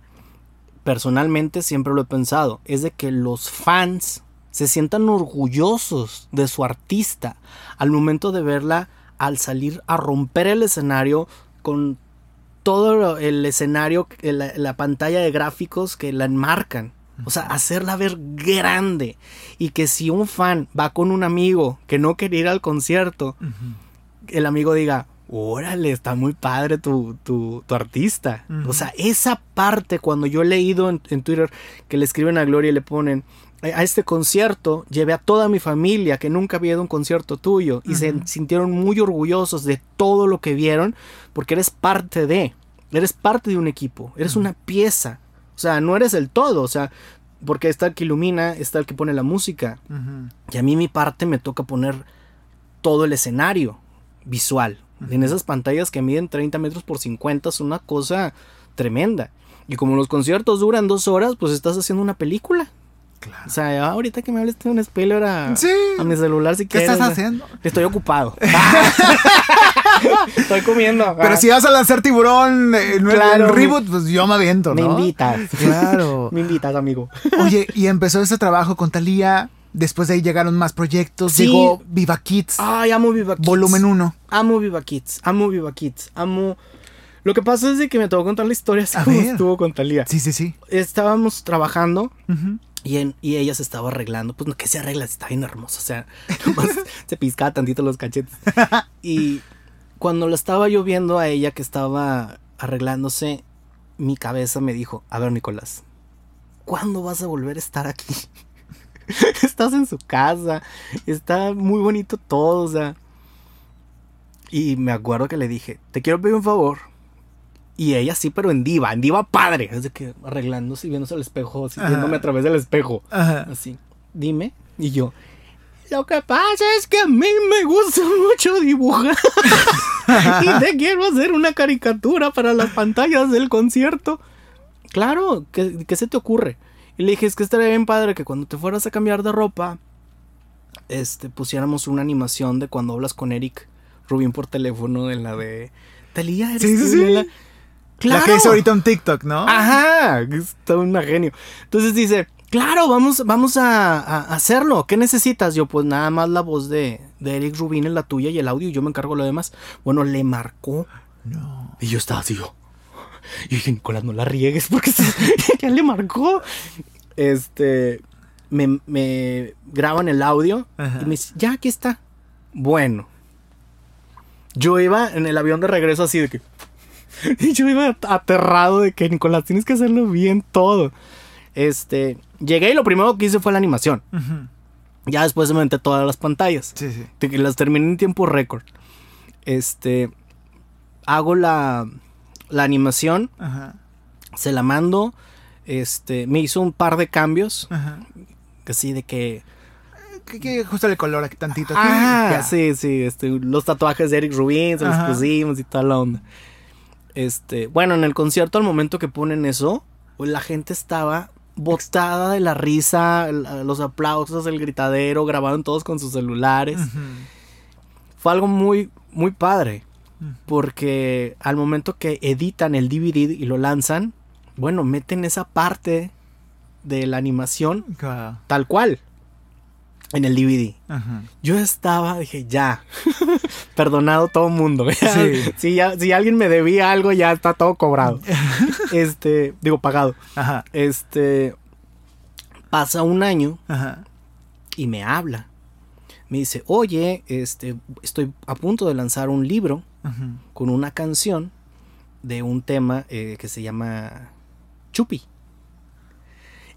personalmente siempre lo he pensado, es de que los fans se sientan orgullosos de su artista al momento de verla al salir a romper el escenario con todo el escenario, la, pantalla de gráficos que la enmarcan. O sea, hacerla ver grande. Y que si un fan va con un amigo que no quiere ir al concierto, el amigo diga, órale, está muy padre tu, tu, artista. O sea, esa parte cuando yo he leído en, Twitter que le escriben a Gloria y le ponen, a este concierto llevé a toda mi familia que nunca había ido a un concierto tuyo y se sintieron muy orgullosos de todo lo que vieron porque eres parte de, eres parte de un equipo, eres una pieza. O sea, no eres el todo, o sea, porque está el que ilumina, está el que pone la música. Y a mí mi parte me toca poner todo el escenario visual. En esas pantallas que miden 30 metros por 50 es una cosa tremenda. Y como los conciertos duran dos horas, pues estás haciendo una película. Claro. O sea, ahorita que me hables de un spoiler a, a mi celular si ¿Qué estás haciendo? Estoy ocupado. Estoy comiendo. Pero si vas a lanzar tiburón en el reboot, pues yo me aviento, ¿no? Me invitas. Claro. me invitas, amigo. Oye, y empezó ese trabajo con Talía Después de ahí llegaron más proyectos. Llegó Viva Kids. Ay, amo Viva Kids. Volumen 1. Amo Viva Kids. Amo Viva Kids. Amo. Lo que pasa es de que me tocó contar la historia así como estuvo con Talía. Sí, sí, sí. Estábamos trabajando y, en, y ella se estaba arreglando. Pues no que se arregla, está bien hermosa. O sea, se piscaba tantito los cachetes. y cuando la estaba yo viendo a ella que estaba arreglándose, mi cabeza me dijo: A ver, Nicolás, ¿cuándo vas a volver a estar aquí? estás en su casa, está muy bonito todo, o sea. Y me acuerdo que le dije, te quiero pedir un favor. Y ella sí, pero en diva, en diva padre. Es de que arreglándose y viéndose al espejo, así, viéndome a través del espejo. Así, dime. Y yo, lo que pasa es que a mí me gusta mucho dibujar. y te quiero hacer una caricatura para las pantallas del concierto. Claro, qué se te ocurre? Y le dije, es que estaría bien padre que cuando te fueras a cambiar de ropa, este, pusiéramos una animación de cuando hablas con Eric Rubin por teléfono, de la de... Talía, eres sí, sí, sí. La... Claro. La que hizo ahorita un TikTok, ¿no? Ajá, está un genio. Entonces dice, claro, vamos, vamos a, hacerlo. ¿Qué necesitas? Yo, pues nada más la voz de, de Eric Rubin en la tuya y el audio y yo me encargo de lo demás. Bueno, le marcó. No. Y yo estaba así, yo. Y dije, Nicolás, no la riegues porque ya le marcó. Este, me, me graban el audio y me dice, ya, aquí está. Bueno. Yo iba en el avión de regreso así de que... Y yo iba aterrado de que, Nicolás, tienes que hacerlo bien todo. Este, llegué y lo primero que hice fue la animación. Ya después me metí todas las pantallas. Sí, sí. Las terminé en tiempo récord. Este, hago la, la animación. Ajá. Se la mando. Este, me hizo un par de cambios. Ajá. Así de que... Que, que el color aquí tantito. Ah, sí, sí. Este, los tatuajes de Eric Rubin se los pusimos y toda la onda. Este, bueno, en el concierto al momento que ponen eso, la gente estaba botada de la risa, los aplausos, el gritadero, grabaron todos con sus celulares. Fue algo muy, muy padre. Porque al momento que editan el DVD y lo lanzan, bueno, meten esa parte de la animación tal cual en el DVD. Yo estaba, dije, ya, perdonado todo mundo. si, ya, si alguien me debía algo, ya está todo cobrado. este, digo, pagado. Este, pasa un año y me habla. Me dice, oye, este, estoy a punto de lanzar un libro con una canción de un tema eh, que se llama Chupi.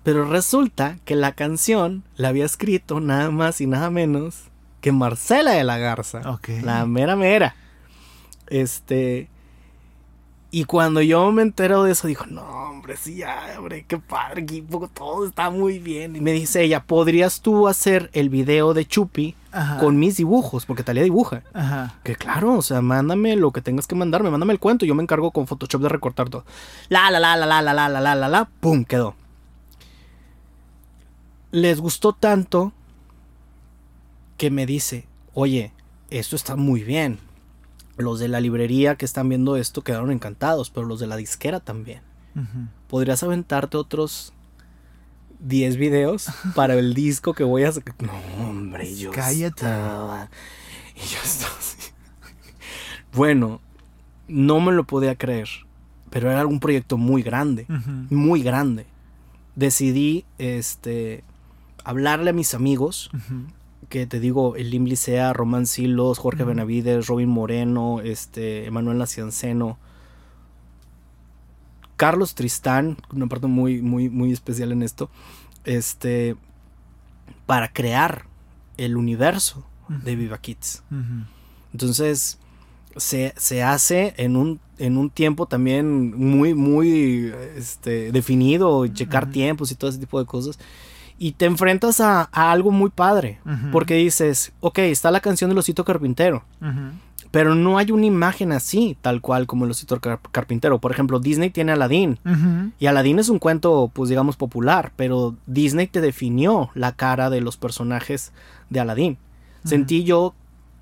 Pero resulta que la canción la había escrito nada más y nada menos que Marcela de la Garza. La mera mera. Este. Y cuando yo me entero de eso, dijo, no, hombre, sí, ya, hombre, qué padre, equipo, todo está muy bien. Y me dice ella, ¿podrías tú hacer el video de Chupi con mis dibujos? Porque Talía dibuja. Ajá. Que claro, o sea, mándame lo que tengas que mandarme, mándame el cuento, yo me encargo con Photoshop de recortar todo. La, la, la, la, la, la, la, la, la, la, la, pum, quedó les gustó tanto que me dice, oye, esto está muy bien. Los de la librería que están viendo esto quedaron encantados, pero los de la disquera también. ¿Podrías aventarte otros 10 videos para el disco que voy a sacar? No, hombre, yo Cállate. Y yo estaba así. Bueno, no me lo podía creer, pero era un proyecto muy grande, muy grande. Decidí, este, hablarle a mis amigos, que te digo, el Lim Licea, Román Silos, Jorge Benavides, Robin Moreno, este, Emanuel Nacianceno, Carlos Tristán, una parte muy, muy, muy especial en esto, este, para crear el universo de Viva Kids. Entonces, se, se, hace en un, en un tiempo también muy, muy este, definido, checar tiempos y todo ese tipo de cosas y te enfrentas a, algo muy padre. Porque dices, ok, está la canción del osito carpintero. Pero no hay una imagen así, tal cual como el osito carpintero. Por ejemplo, Disney tiene Aladdin. Y Aladdin es un cuento, pues digamos, popular. Pero Disney te definió la cara de los personajes de Aladdin. Sentí yo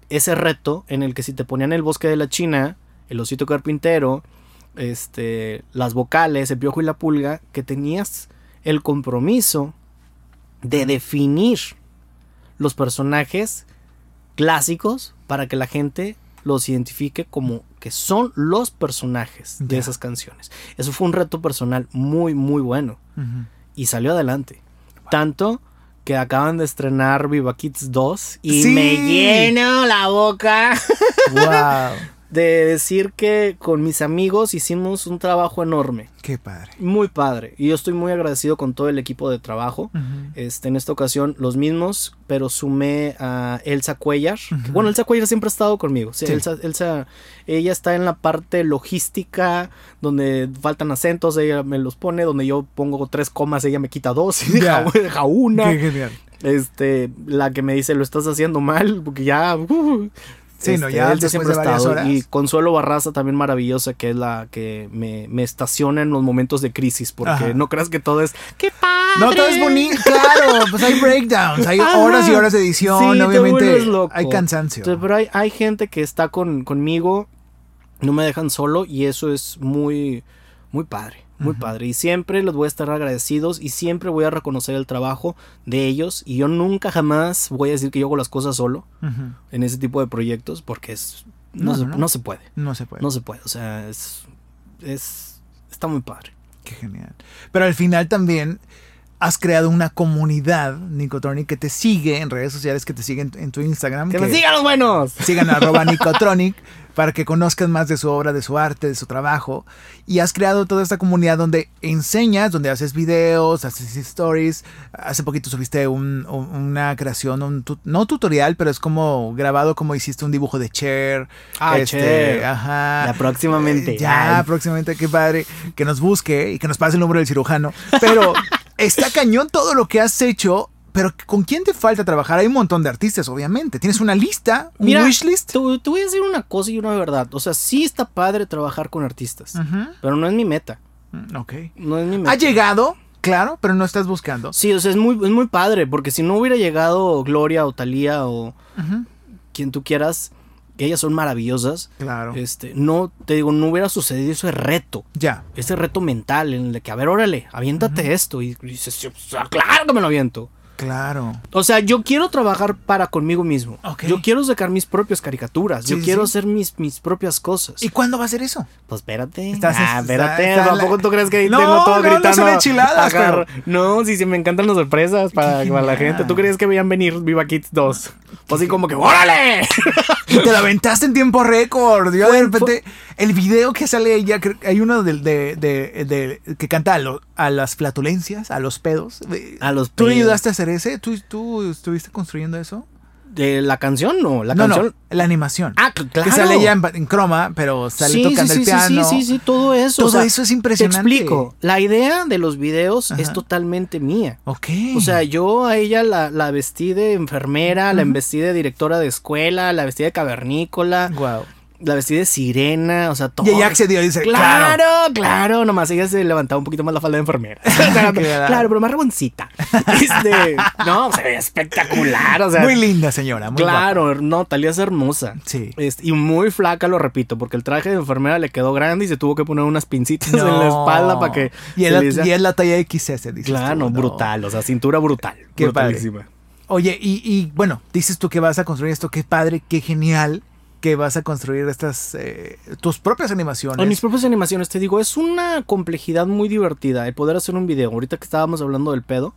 ese reto en el que si te ponían el bosque de la China, el osito carpintero, este, las vocales, el piojo y la pulga, que tenías el compromiso de definir los personajes clásicos para que la gente los identifique como que son los personajes de esas canciones. Eso fue un reto personal muy, muy bueno. Y salió adelante. Tanto que acaban de estrenar Viva Kids 2 y me lleno la boca. Wow. de decir que con mis amigos hicimos un trabajo enorme. Qué padre. Muy padre. Y yo estoy muy agradecido con todo el equipo de trabajo. este, en esta ocasión los mismos, pero sumé a Elsa Cuellar. bueno, Elsa Cuellar siempre ha estado conmigo. Elsa, ella está en la parte logística, donde faltan acentos, ella me los pone, donde yo pongo tres comas, ella me quita dos y deja, una. Qué genial. Este, la que me dice, lo estás haciendo mal, porque ya... Uh, Sí, no, este, ya él siempre ha estado. Y Consuelo Barraza también maravillosa, que es la que me, me estaciona en los momentos de crisis, porque no creas que todo es ¡qué padre! No, todo es bonito, claro, pues hay breakdowns, hay horas y horas de edición, obviamente hay cansancio. pero hay, hay gente que está con, conmigo, no me dejan solo y eso es muy, muy padre muy padre. Y siempre les voy a estar agradecidos y siempre voy a reconocer el trabajo de ellos. Y yo nunca jamás voy a decir que yo hago las cosas solo en ese tipo de proyectos porque es no, se, puede. No se puede. No se puede. O sea, es, es está muy padre. Qué genial. Pero al final también has creado una comunidad, Nicotronic, que te sigue en redes sociales, que te siguen en, tu Instagram. ¡Que, me sigan los buenos! Sigan arroba Nicotronic para que conozcan más de su obra, de su arte, de su trabajo. Y has creado toda esta comunidad donde enseñas, donde haces videos, haces stories. Hace poquito subiste una creación, un no tutorial, pero es como grabado como hiciste un dibujo de Cher. Ah, este, Cher. Ajá. Ya próximamente. Ya, próximamente, qué padre. Que nos busque y que nos pase el número del cirujano. Pero está cañón todo lo que has hecho. Pero ¿con quién te falta trabajar? Hay un montón de artistas, obviamente. Tienes una lista, un Mira, wishlist. Te, te, voy a decir una cosa y una verdad. O sea, sí está padre trabajar con artistas, pero no es mi meta. Mm, ok. No es mi meta. Ha llegado, claro, pero no estás buscando. Sí, o sea, es muy, es muy padre, porque si no hubiera llegado Gloria o Talía o quien tú quieras, ellas son maravillosas. Claro. Este, no, te digo, no hubiera sucedido ese reto. Ya. Ese reto mental en el que, a ver, órale, aviéntate esto. Y, dices, claro que me lo aviento. Claro. O sea, yo quiero trabajar para conmigo mismo. Yo quiero sacar mis propias caricaturas. yo quiero hacer mis, mis propias cosas. ¿Y cuándo va a ser eso? Pues espérate. Estás, ah, espérate. ¿Tampoco tú crees que no, tengo todo no, gritando? No, enchiladas, pero... no, sí, sí, me encantan las sorpresas para, para la gente. ¿Tú crees que veían venir Viva Kids 2? Pues así como que ¡órale! te la aventaste en tiempo récord. Yo de repente, el video que sale ella, hay uno de, de, de, que canta a, a, las flatulencias, a los pedos. A los ¿Tú le ayudaste a hacer ese? ¿Tú, tú estuviste construyendo eso? ¿De la canción? No, la canción. la animación. Ah, claro. Que sale ella en, croma, pero sale tocando el piano. Sí, sí, sí, todo eso. Todo eso es impresionante. Te explico. La idea de los videos es totalmente mía. Ok. O sea, yo a ella la, la vestí de enfermera, la vestí de directora de escuela, la vestí de cavernícola. Wow la vestida de sirena, o sea, todo. Y ella accedió, dice, claro, claro, claro, nomás ella se levantaba un poquito más la falda de enfermera. claro, pero más raboncita. Este, no, se ve espectacular, o sea. Muy linda, señora, muy Claro, no, Talía es hermosa. Sí. Este, y muy flaca, lo repito, porque el traje de enfermera le quedó grande y se tuvo que poner unas pincitas en la espalda para que. Y, es la talla XS, dice. Claro, brutal, o sea, cintura brutal. Qué brutalísima. Oye, y, y bueno, dices tú que vas a construir esto, qué padre, qué genial que vas a construir estas eh, tus propias animaciones. mis propias animaciones, te digo, es una complejidad muy divertida el poder hacer un video. Ahorita que estábamos hablando del pedo,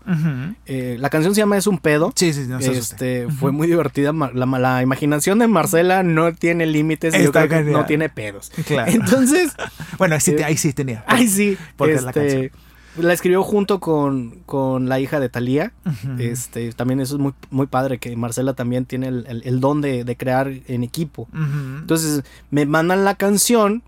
eh, la canción se llama Es un pedo. Sí, sí, no Este, Fue muy divertida. La, la, imaginación de Marcela no tiene límites no tiene pedos. Claro. Entonces. bueno, ahí sí, tenía. Ahí sí. Porque la este, canción. La escribió junto con, con la hija de Thalía. este, también eso es muy, muy padre, que Marcela también tiene el, don de, crear en equipo. Entonces, me mandan la canción.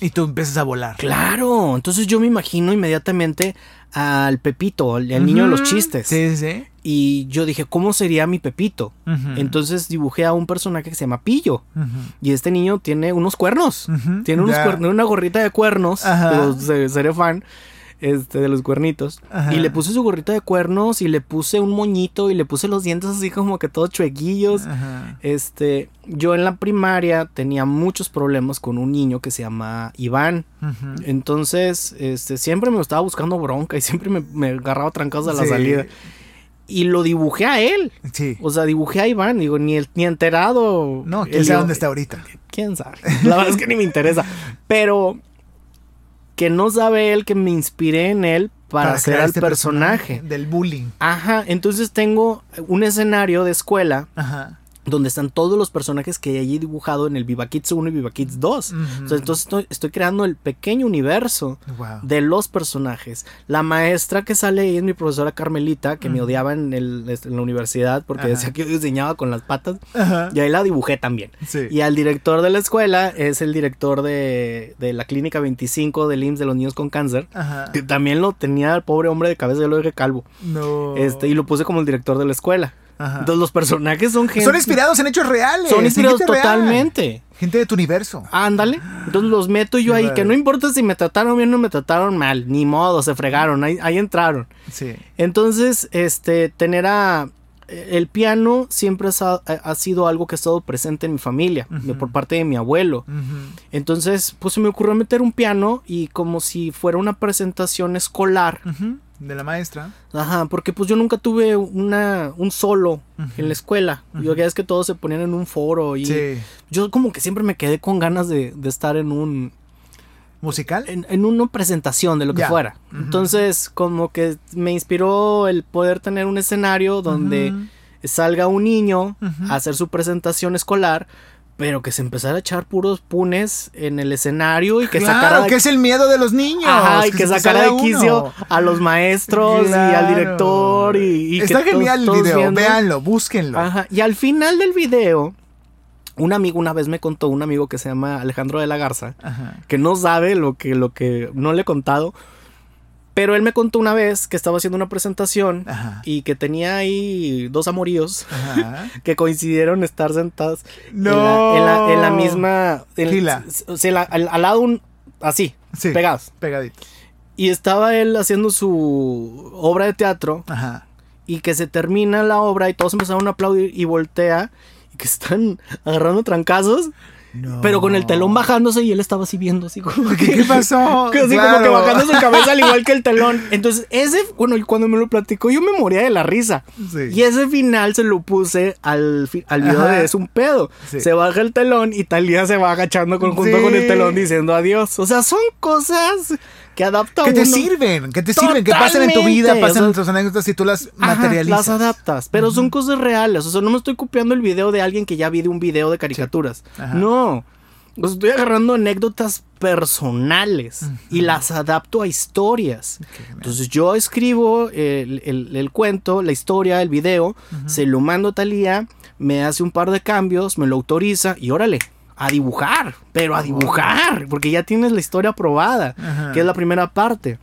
Y tú empiezas a volar. Claro. Entonces yo me imagino inmediatamente al Pepito, el, niño de los chistes. Sí, sí. Y yo dije, ¿cómo sería mi Pepito? Entonces dibujé a un personaje que se llama Pillo. Y este niño tiene unos cuernos. Tiene unos cuernos, una gorrita de cuernos. seré fan este, de los cuernitos. Y le puse su gorrita de cuernos y le puse un moñito y le puse los dientes así como que todos chuequillos. Este, yo en la primaria tenía muchos problemas con un niño que se llama Iván. Entonces, este, siempre me estaba buscando bronca y siempre me, agarraba trancados a la salida. Y lo dibujé a él. Sí. O sea, dibujé a Iván. Digo, ni, el, ni enterado. No, quién sabe dónde está ahorita. Quién sabe. La verdad es que ni me interesa. Pero que no sabe él que me inspiré en él para, hacer al este personaje. Del bullying. Ajá, entonces tengo un escenario de escuela. Ajá donde están todos los personajes que hay dibujado en el Viva Kids 1 y Viva Kids 2. entonces estoy, creando el pequeño universo de los personajes. La maestra que sale ahí es mi profesora Carmelita, que me odiaba en, la universidad porque decía que yo diseñaba con las patas. Y ahí la dibujé también. Y al director de la escuela es el director de, la Clínica 25 del IMSS de los niños con cáncer. Que también lo tenía el pobre hombre de cabeza, de lo dejé calvo. Este, y lo puse como el director de la escuela. Entonces los personajes son gente. Son inspirados en hechos reales. Son inspirados totalmente. Gente de tu universo. Ándale. Entonces los meto yo ahí, que no importa si me trataron bien o me trataron mal, ni modo, se fregaron, ahí, entraron. Sí. Entonces, este, tener a. El piano siempre ha, sido algo que ha estado presente en mi familia, por parte de mi abuelo. Entonces, pues se me ocurrió meter un piano y como si fuera una presentación escolar de la maestra. Ajá, porque pues yo nunca tuve una, un solo en la escuela. Yo ya es que todos se ponían en un foro y yo como que siempre me quedé con ganas de, estar en un musical. En, una presentación de lo que fuera. Entonces, como que me inspiró el poder tener un escenario donde salga un niño a hacer su presentación escolar, pero que se empezara a echar puros punes en el escenario y que claro, sacara. que es el miedo de los niños. Ajá, y que, sacara de quicio a los maestros y al director. Y, Está genial el video, véanlo, búsquenlo. Ajá, y al final del video. Un amigo una vez me contó, un amigo que se llama Alejandro de la Garza, que no sabe lo que, lo que no le he contado, pero él me contó una vez que estaba haciendo una presentación y que tenía ahí dos amoríos que coincidieron estar sentados en, la, misma. al, lado un. Así, pegados. Pegaditos. Y estaba él haciendo su obra de teatro. Y que se termina la obra y todos empezaron a aplaudir y voltea. Y que están agarrando trancazos. Pero con el telón bajándose y él estaba así viendo, así como que, ¿Qué pasó? Así como que bajando su cabeza al igual que el telón. Entonces, ese, bueno, cuando me lo platicó, yo me moría de la risa. Y ese final se lo puse al, al video de Es un pedo. Se baja el telón y Talía se va agachando con, junto con el telón diciendo adiós. O sea, son cosas que adaptan. Que te sirven, que te sirven, que pasen en tu vida, pasen en tus anécdotas y tú las materializas. Las adaptas, pero son cosas reales. O sea, no me estoy copiando el video de alguien que ya vi de un video de caricaturas. No. estoy agarrando anécdotas personales y las adapto a historias. Entonces yo escribo el, cuento, la historia, el video, se lo mando a Talía, me hace un par de cambios, me lo autoriza y órale, a dibujar, pero a dibujar, porque ya tienes la historia aprobada, que es la primera parte.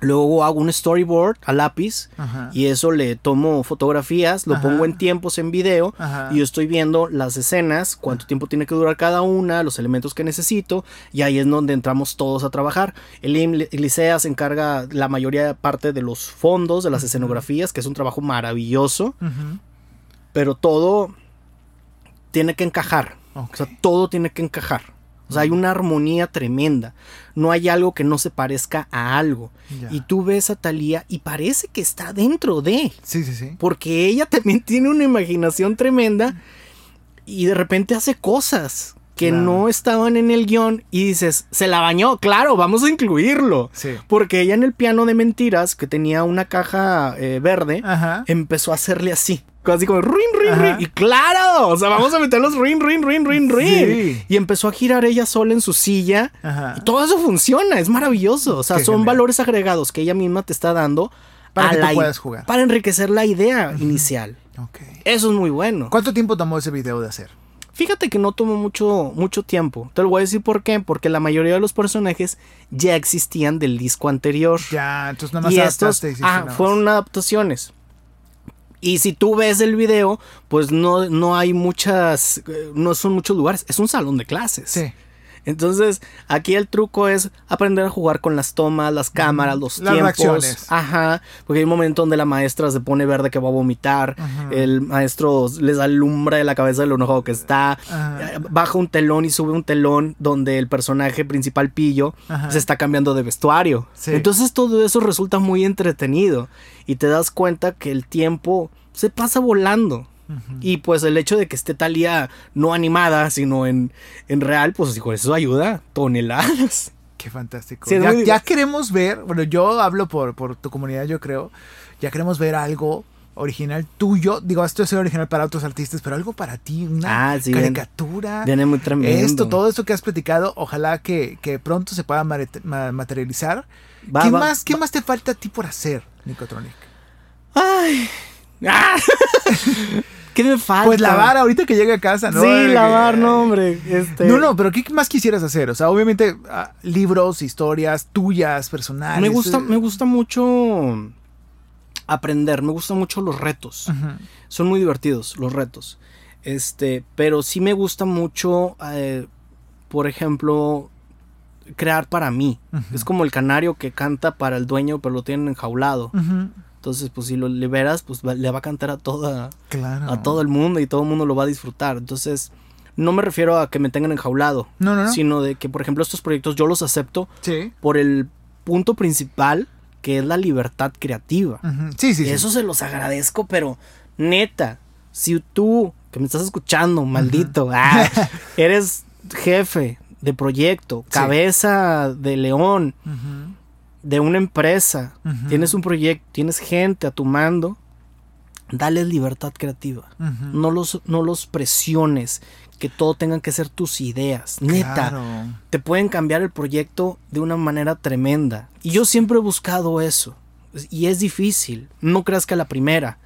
Luego hago un storyboard a lápiz y eso le tomo fotografías, lo pongo en tiempos en video y yo estoy viendo las escenas, cuánto tiempo tiene que durar cada una, los elementos que necesito y ahí es donde entramos todos a trabajar. El Licea se encarga la mayoría de parte de los fondos, de las escenografías, que es un trabajo maravilloso, pero todo tiene que encajar. O sea, todo tiene que encajar. O sea, hay una armonía tremenda. No hay algo que no se parezca a algo. Y tú ves a Talía y parece que está dentro de. Sí, sí, sí. Porque ella también tiene una imaginación tremenda y de repente hace cosas que no estaban en el guion y dices, se la bañó, claro, vamos a incluirlo. Sí. Porque ella en el piano de mentiras, que tenía una caja eh, verde, empezó a hacerle así. Así como rin, rin, rin. Y claro, o sea, vamos a meterlos rin, rin, rin, rin, rin. Y empezó a girar ella sola en su silla. Y todo eso funciona, es maravilloso. O sea, son valores agregados que ella misma te está dando para que tú puedas jugar. Para enriquecer la idea inicial. Eso es muy bueno. ¿Cuánto tiempo tomó ese video de hacer? Fíjate que no tomó mucho, mucho tiempo. Te lo voy a decir por qué. Porque la mayoría de los personajes ya existían del disco anterior. Ya, entonces nada más y estos, ah, fueron adaptaciones. Y si tú ves el video, pues no, no hay muchas, eh, no son muchos lugares, es un salón de clases. Sí. Entonces, aquí el truco es aprender a jugar con las tomas, las cámaras, los las tiempos. Ajá. Porque hay un momento donde la maestra se pone verde que va a vomitar. El maestro les alumbra de la cabeza de lo enojado que está. Baja un telón y sube un telón donde el personaje principal, Pillo, se está cambiando de vestuario. Entonces todo eso resulta muy entretenido. Y te das cuenta que el tiempo se pasa volando. Y pues el hecho de que esté Talía no animada, sino en, en real, pues con eso ayuda toneladas. Qué fantástico. ya, queremos ver, bueno, yo hablo por, por tu comunidad, yo creo, ya queremos ver algo original tuyo. Digo, esto es original para otros artistas, pero algo para ti, una ah, caricatura. Viene muy tremendo. Esto, todo esto que has platicado, ojalá que, pronto se pueda materializar. ¿Qué, más, ¿Qué más te falta a ti por hacer, Nicotronic? Ay. ¡Ah! ¿Qué me falta? Pues lavar ahorita que llegue a casa, ¿no? Sí, lavar, no, hombre. Este... No, no, pero ¿qué más quisieras hacer? O sea, obviamente ah, libros, historias tuyas, personales. Me gusta, me gusta mucho aprender, me gustan mucho los retos. Son muy divertidos los retos. Este, pero sí me gusta mucho, eh, por ejemplo, crear para mí. Es como el canario que canta para el dueño, pero lo tienen enjaulado. Entonces, pues si lo liberas, pues le va a cantar a toda a todo el mundo y todo el mundo lo va a disfrutar. Entonces, no me refiero a que me tengan enjaulado, sino de que, por ejemplo, estos proyectos yo los acepto por el punto principal que es la libertad creativa. Sí, sí, Eso se los agradezco, pero neta, si tú que me estás escuchando, maldito, ah, eres jefe de proyecto, cabeza de león, de una empresa, tienes un proyecto, tienes gente a tu mando, dales libertad creativa. no, los, no los presiones, que todo tengan que ser tus ideas. Neta, te pueden cambiar el proyecto de una manera tremenda. Y yo siempre he buscado eso. Y es difícil. No creas que a la primera.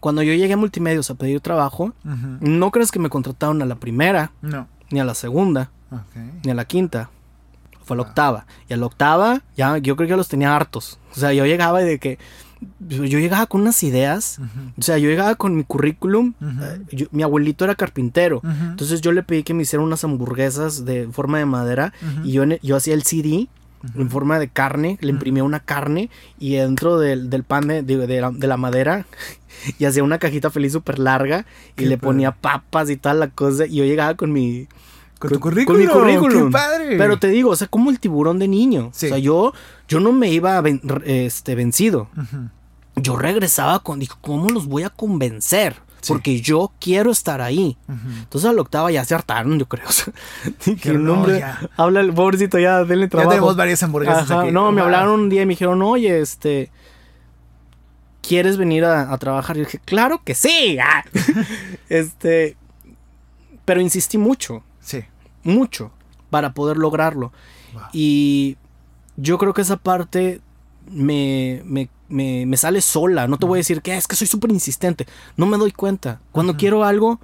Cuando yo llegué a Multimedios a pedir trabajo, no creas que me contrataron a la primera, ni a la segunda, ni a la quinta. Fue a la octava. Y a la octava, ya yo creo que los tenía hartos. O sea, yo llegaba de que yo llegaba con unas ideas, o sea, yo llegaba con mi currículum, eh, mi abuelito era carpintero, entonces yo le pedí que me hiciera unas hamburguesas de forma de madera y yo, yo hacía el CD en forma de carne, le imprimía una carne y dentro del, pan de, de, la, madera y hacía una cajita feliz súper larga y le ponía papas y toda la cosa. Y yo llegaba con mi... Con, tu currículum. Con mi currículum. ¡Qué padre! Pero te digo, o sea, como el tiburón de niño. O sea, yo, yo no me iba este, vencido. Yo regresaba con, dije, ¿cómo los voy a convencer? Porque yo quiero estar ahí. Entonces a la octava ya se hartaron, yo creo. que nombre, habla el pobrecito, ya denle trabajo. Ya tenemos varias hamburguesas aquí. No, me hablaron un día y me dijeron, oye, este, ¿quieres venir a, trabajar? Y yo dije, claro que sí. Ah. este, pero insistí mucho. Sí. Mucho para poder lograrlo. Y yo creo que esa parte me, me, me, me, sale sola. No te voy a decir que es que soy súper insistente. No me doy cuenta. Cuando quiero algo,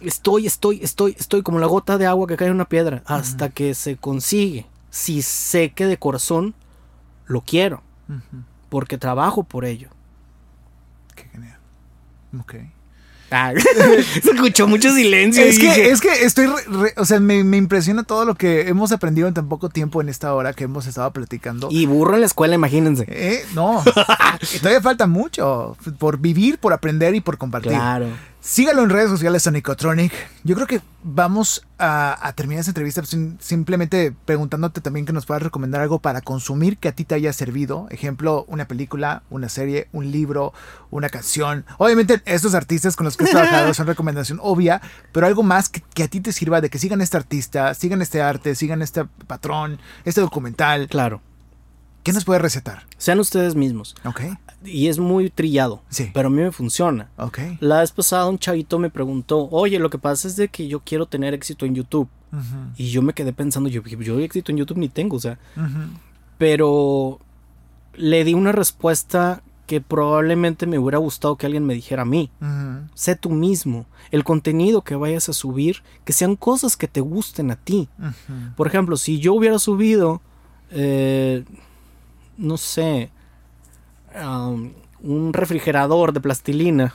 estoy, estoy, estoy, estoy como la gota de agua que cae en una piedra. Hasta que se consigue. Si sé que de corazón lo quiero. Porque trabajo por ello. Qué genial. Ah, se escuchó mucho silencio. Es que, es que estoy, o sea, me, impresiona todo lo que hemos aprendido en tan poco tiempo en esta hora que hemos estado platicando. Y burro en la escuela, imagínense. Eh, no, todavía falta mucho por vivir, por aprender y por compartir. Claro. Sígalo en redes sociales a Nicotronic. Yo creo que vamos a, terminar esta entrevista simplemente preguntándote también que nos puedas recomendar algo para consumir que a ti te haya servido. Ejemplo, una película, una serie, un libro, una canción. Obviamente estos artistas con los que has trabajado son recomendación obvia, pero algo más que, que, a ti te sirva de que sigan este artista, sigan este arte, sigan este patrón, este documental. Claro. ¿Qué nos puede recetar? Sean ustedes mismos. Ok. Y es muy trillado. Sí. Pero a mí me funciona. Ok. La vez pasada un chavito me preguntó, oye, lo que pasa es de que yo quiero tener éxito en YouTube. Y yo me quedé pensando, yo, yo éxito en YouTube ni tengo, o sea. Pero le di una respuesta que probablemente me hubiera gustado que alguien me dijera a mí. Sé tú mismo. El contenido que vayas a subir, que sean cosas que te gusten a ti. Por ejemplo, si yo hubiera subido... Eh, no sé, um, un refrigerador de plastilina.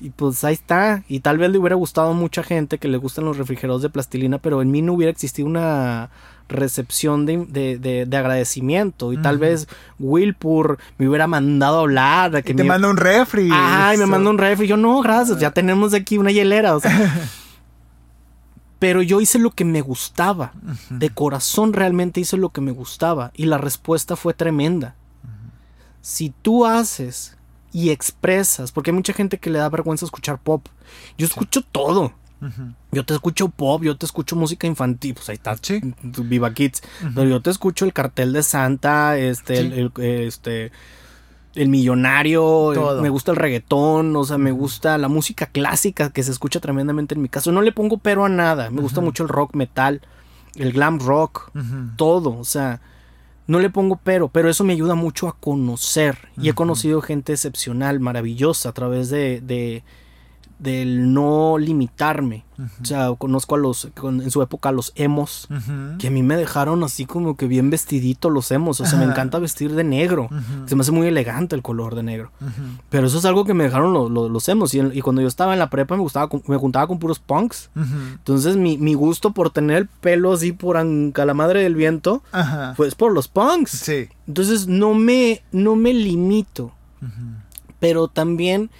y pues ahí está. Y tal vez le hubiera gustado a mucha gente que le gustan los refrigeradores de plastilina, pero en mí no hubiera existido una recepción de, agradecimiento. Y tal vez Wilpur me hubiera mandado a hablar. que te manda un refri. Ay, me manda un refri. Yo no, gracias, ya tenemos aquí una hielera. O sea. pero yo hice lo que me gustaba. De corazón realmente hice lo que me gustaba. Y la respuesta fue tremenda. Si tú haces y expresas, porque hay mucha gente que le da vergüenza escuchar pop. Yo escucho todo. Yo te escucho pop, yo te escucho música infantil, pues ahí está, Viva Kids. Pero yo te escucho el cartel de Santa, este, el, este, el millonario, me gusta el reggaetón, o sea, me gusta la música clásica que se escucha tremendamente en mi caso. No le pongo pero a nada, me gusta mucho el rock metal, el glam rock, todo, o sea, no le pongo pero, pero eso me ayuda mucho a conocer. Y he conocido gente excepcional, maravillosa a través de, de del no limitarme. O sea, conozco a los, en su época a los emos, que a mí me dejaron así como que bien vestidito los emos. O sea, me encanta vestir de negro. Se me hace muy elegante el color de negro. Pero eso es algo que me dejaron los emos. Y, cuando yo estaba en la prepa me gustaba, me juntaba con puros punks. Entonces mi, mi, gusto por tener el pelo así por la madre del viento, pues por los punks. Sí. Entonces no me, no me limito. Pero también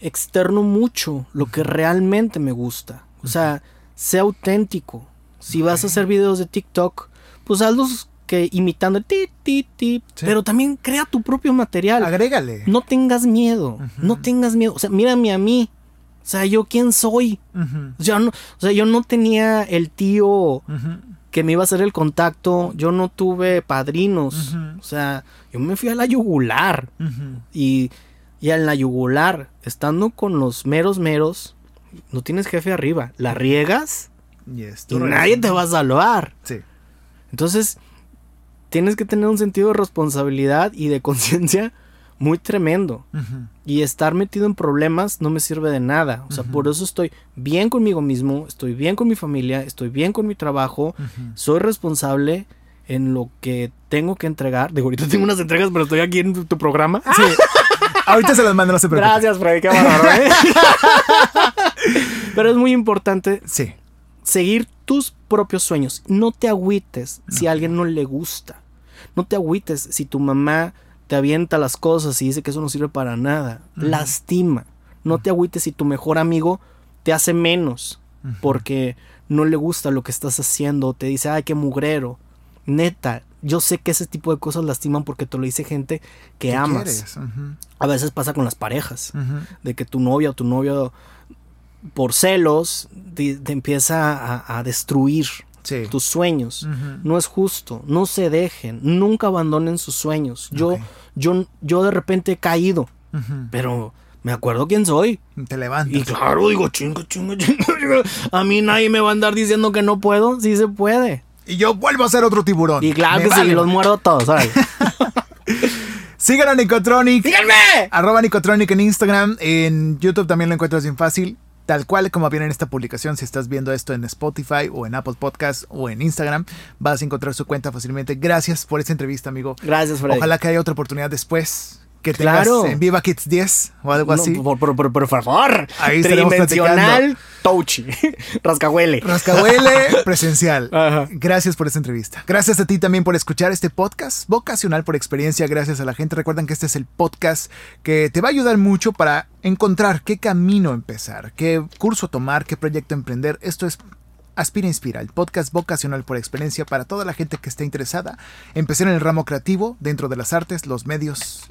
externo mucho lo que realmente me gusta. O sea, sea auténtico. Si vas a hacer videos de TikTok, pues hazlos que imitando ti, ti, ti, pero también crea tu propio material. Agrégale. No tengas miedo, no tengas miedo. O sea, mírame a mí. O sea, ¿yo quién soy? yo no, o sea, yo no tenía el tío que me iba a hacer el contacto. Yo no tuve padrinos. O sea, yo me fui a la yugular. Y, y en la yugular, estando con los meros meros, no tienes jefe arriba. La riegas y nadie te va a salvar. Sí. Entonces, tienes que tener un sentido de responsabilidad y de conciencia muy tremendo. Y estar metido en problemas no me sirve de nada. O sea, por eso estoy bien conmigo mismo, estoy bien con mi familia, estoy bien con mi trabajo, soy responsable en lo que tengo que entregar. Digo, ahorita tengo unas entregas, pero estoy aquí en tu, programa. Sí. ahorita se las mando, no se preocupe. Gracias, Freddy, qué ¿eh? pero es muy importante sí. seguir tus propios sueños. No te agüites si a alguien no le gusta. No te agüites si tu mamá te avienta las cosas y dice que eso no sirve para nada. Lastima. No te agüites si tu mejor amigo te hace menos porque no le gusta lo que estás haciendo. Te dice, ay, qué mugrero. Neta, yo sé que ese tipo de cosas lastiman porque te lo dice gente que amas. A veces pasa con las parejas, de que tu novia o tu novio por celos te, empieza a destruir tus sueños. No es justo, no se dejen, nunca abandonen sus sueños. Yo, yo, yo de repente he caído, pero me acuerdo quién soy. Te levantas. Y claro, digo, chingo, chingo, chingo, A mí nadie me va a andar diciendo que no puedo, sí se puede. Y yo vuelvo a ser otro tiburón. Y claro que sí, los muerdo todos, ¿sabes? Sigan a Nicotronic. ¡Síganme! Arroba Nicotronic en Instagram. En YouTube también lo encuentras bien fácil tal cual como viene en esta publicación, si estás viendo esto en Spotify o en Apple Podcast o en Instagram, vas a encontrar su cuenta fácilmente. Gracias por esta entrevista, amigo. Gracias, Freddy. Ojalá que haya otra oportunidad después. Que tengas claro. en Viva Kids 10 o algo así. Por, por, por, por, favor. Ahí Tridimensional Touchy. Rascahuele. Rascahuele presencial. Gracias por esta entrevista. Gracias a ti también por escuchar este podcast vocacional por experiencia. Gracias a la gente. Recuerden que este es el podcast que te va a ayudar mucho para encontrar qué camino empezar, qué curso tomar, qué proyecto emprender. Esto es Aspira Inspira, el podcast vocacional por experiencia para toda la gente que esté interesada en empezar en el ramo creativo dentro de las artes, los medios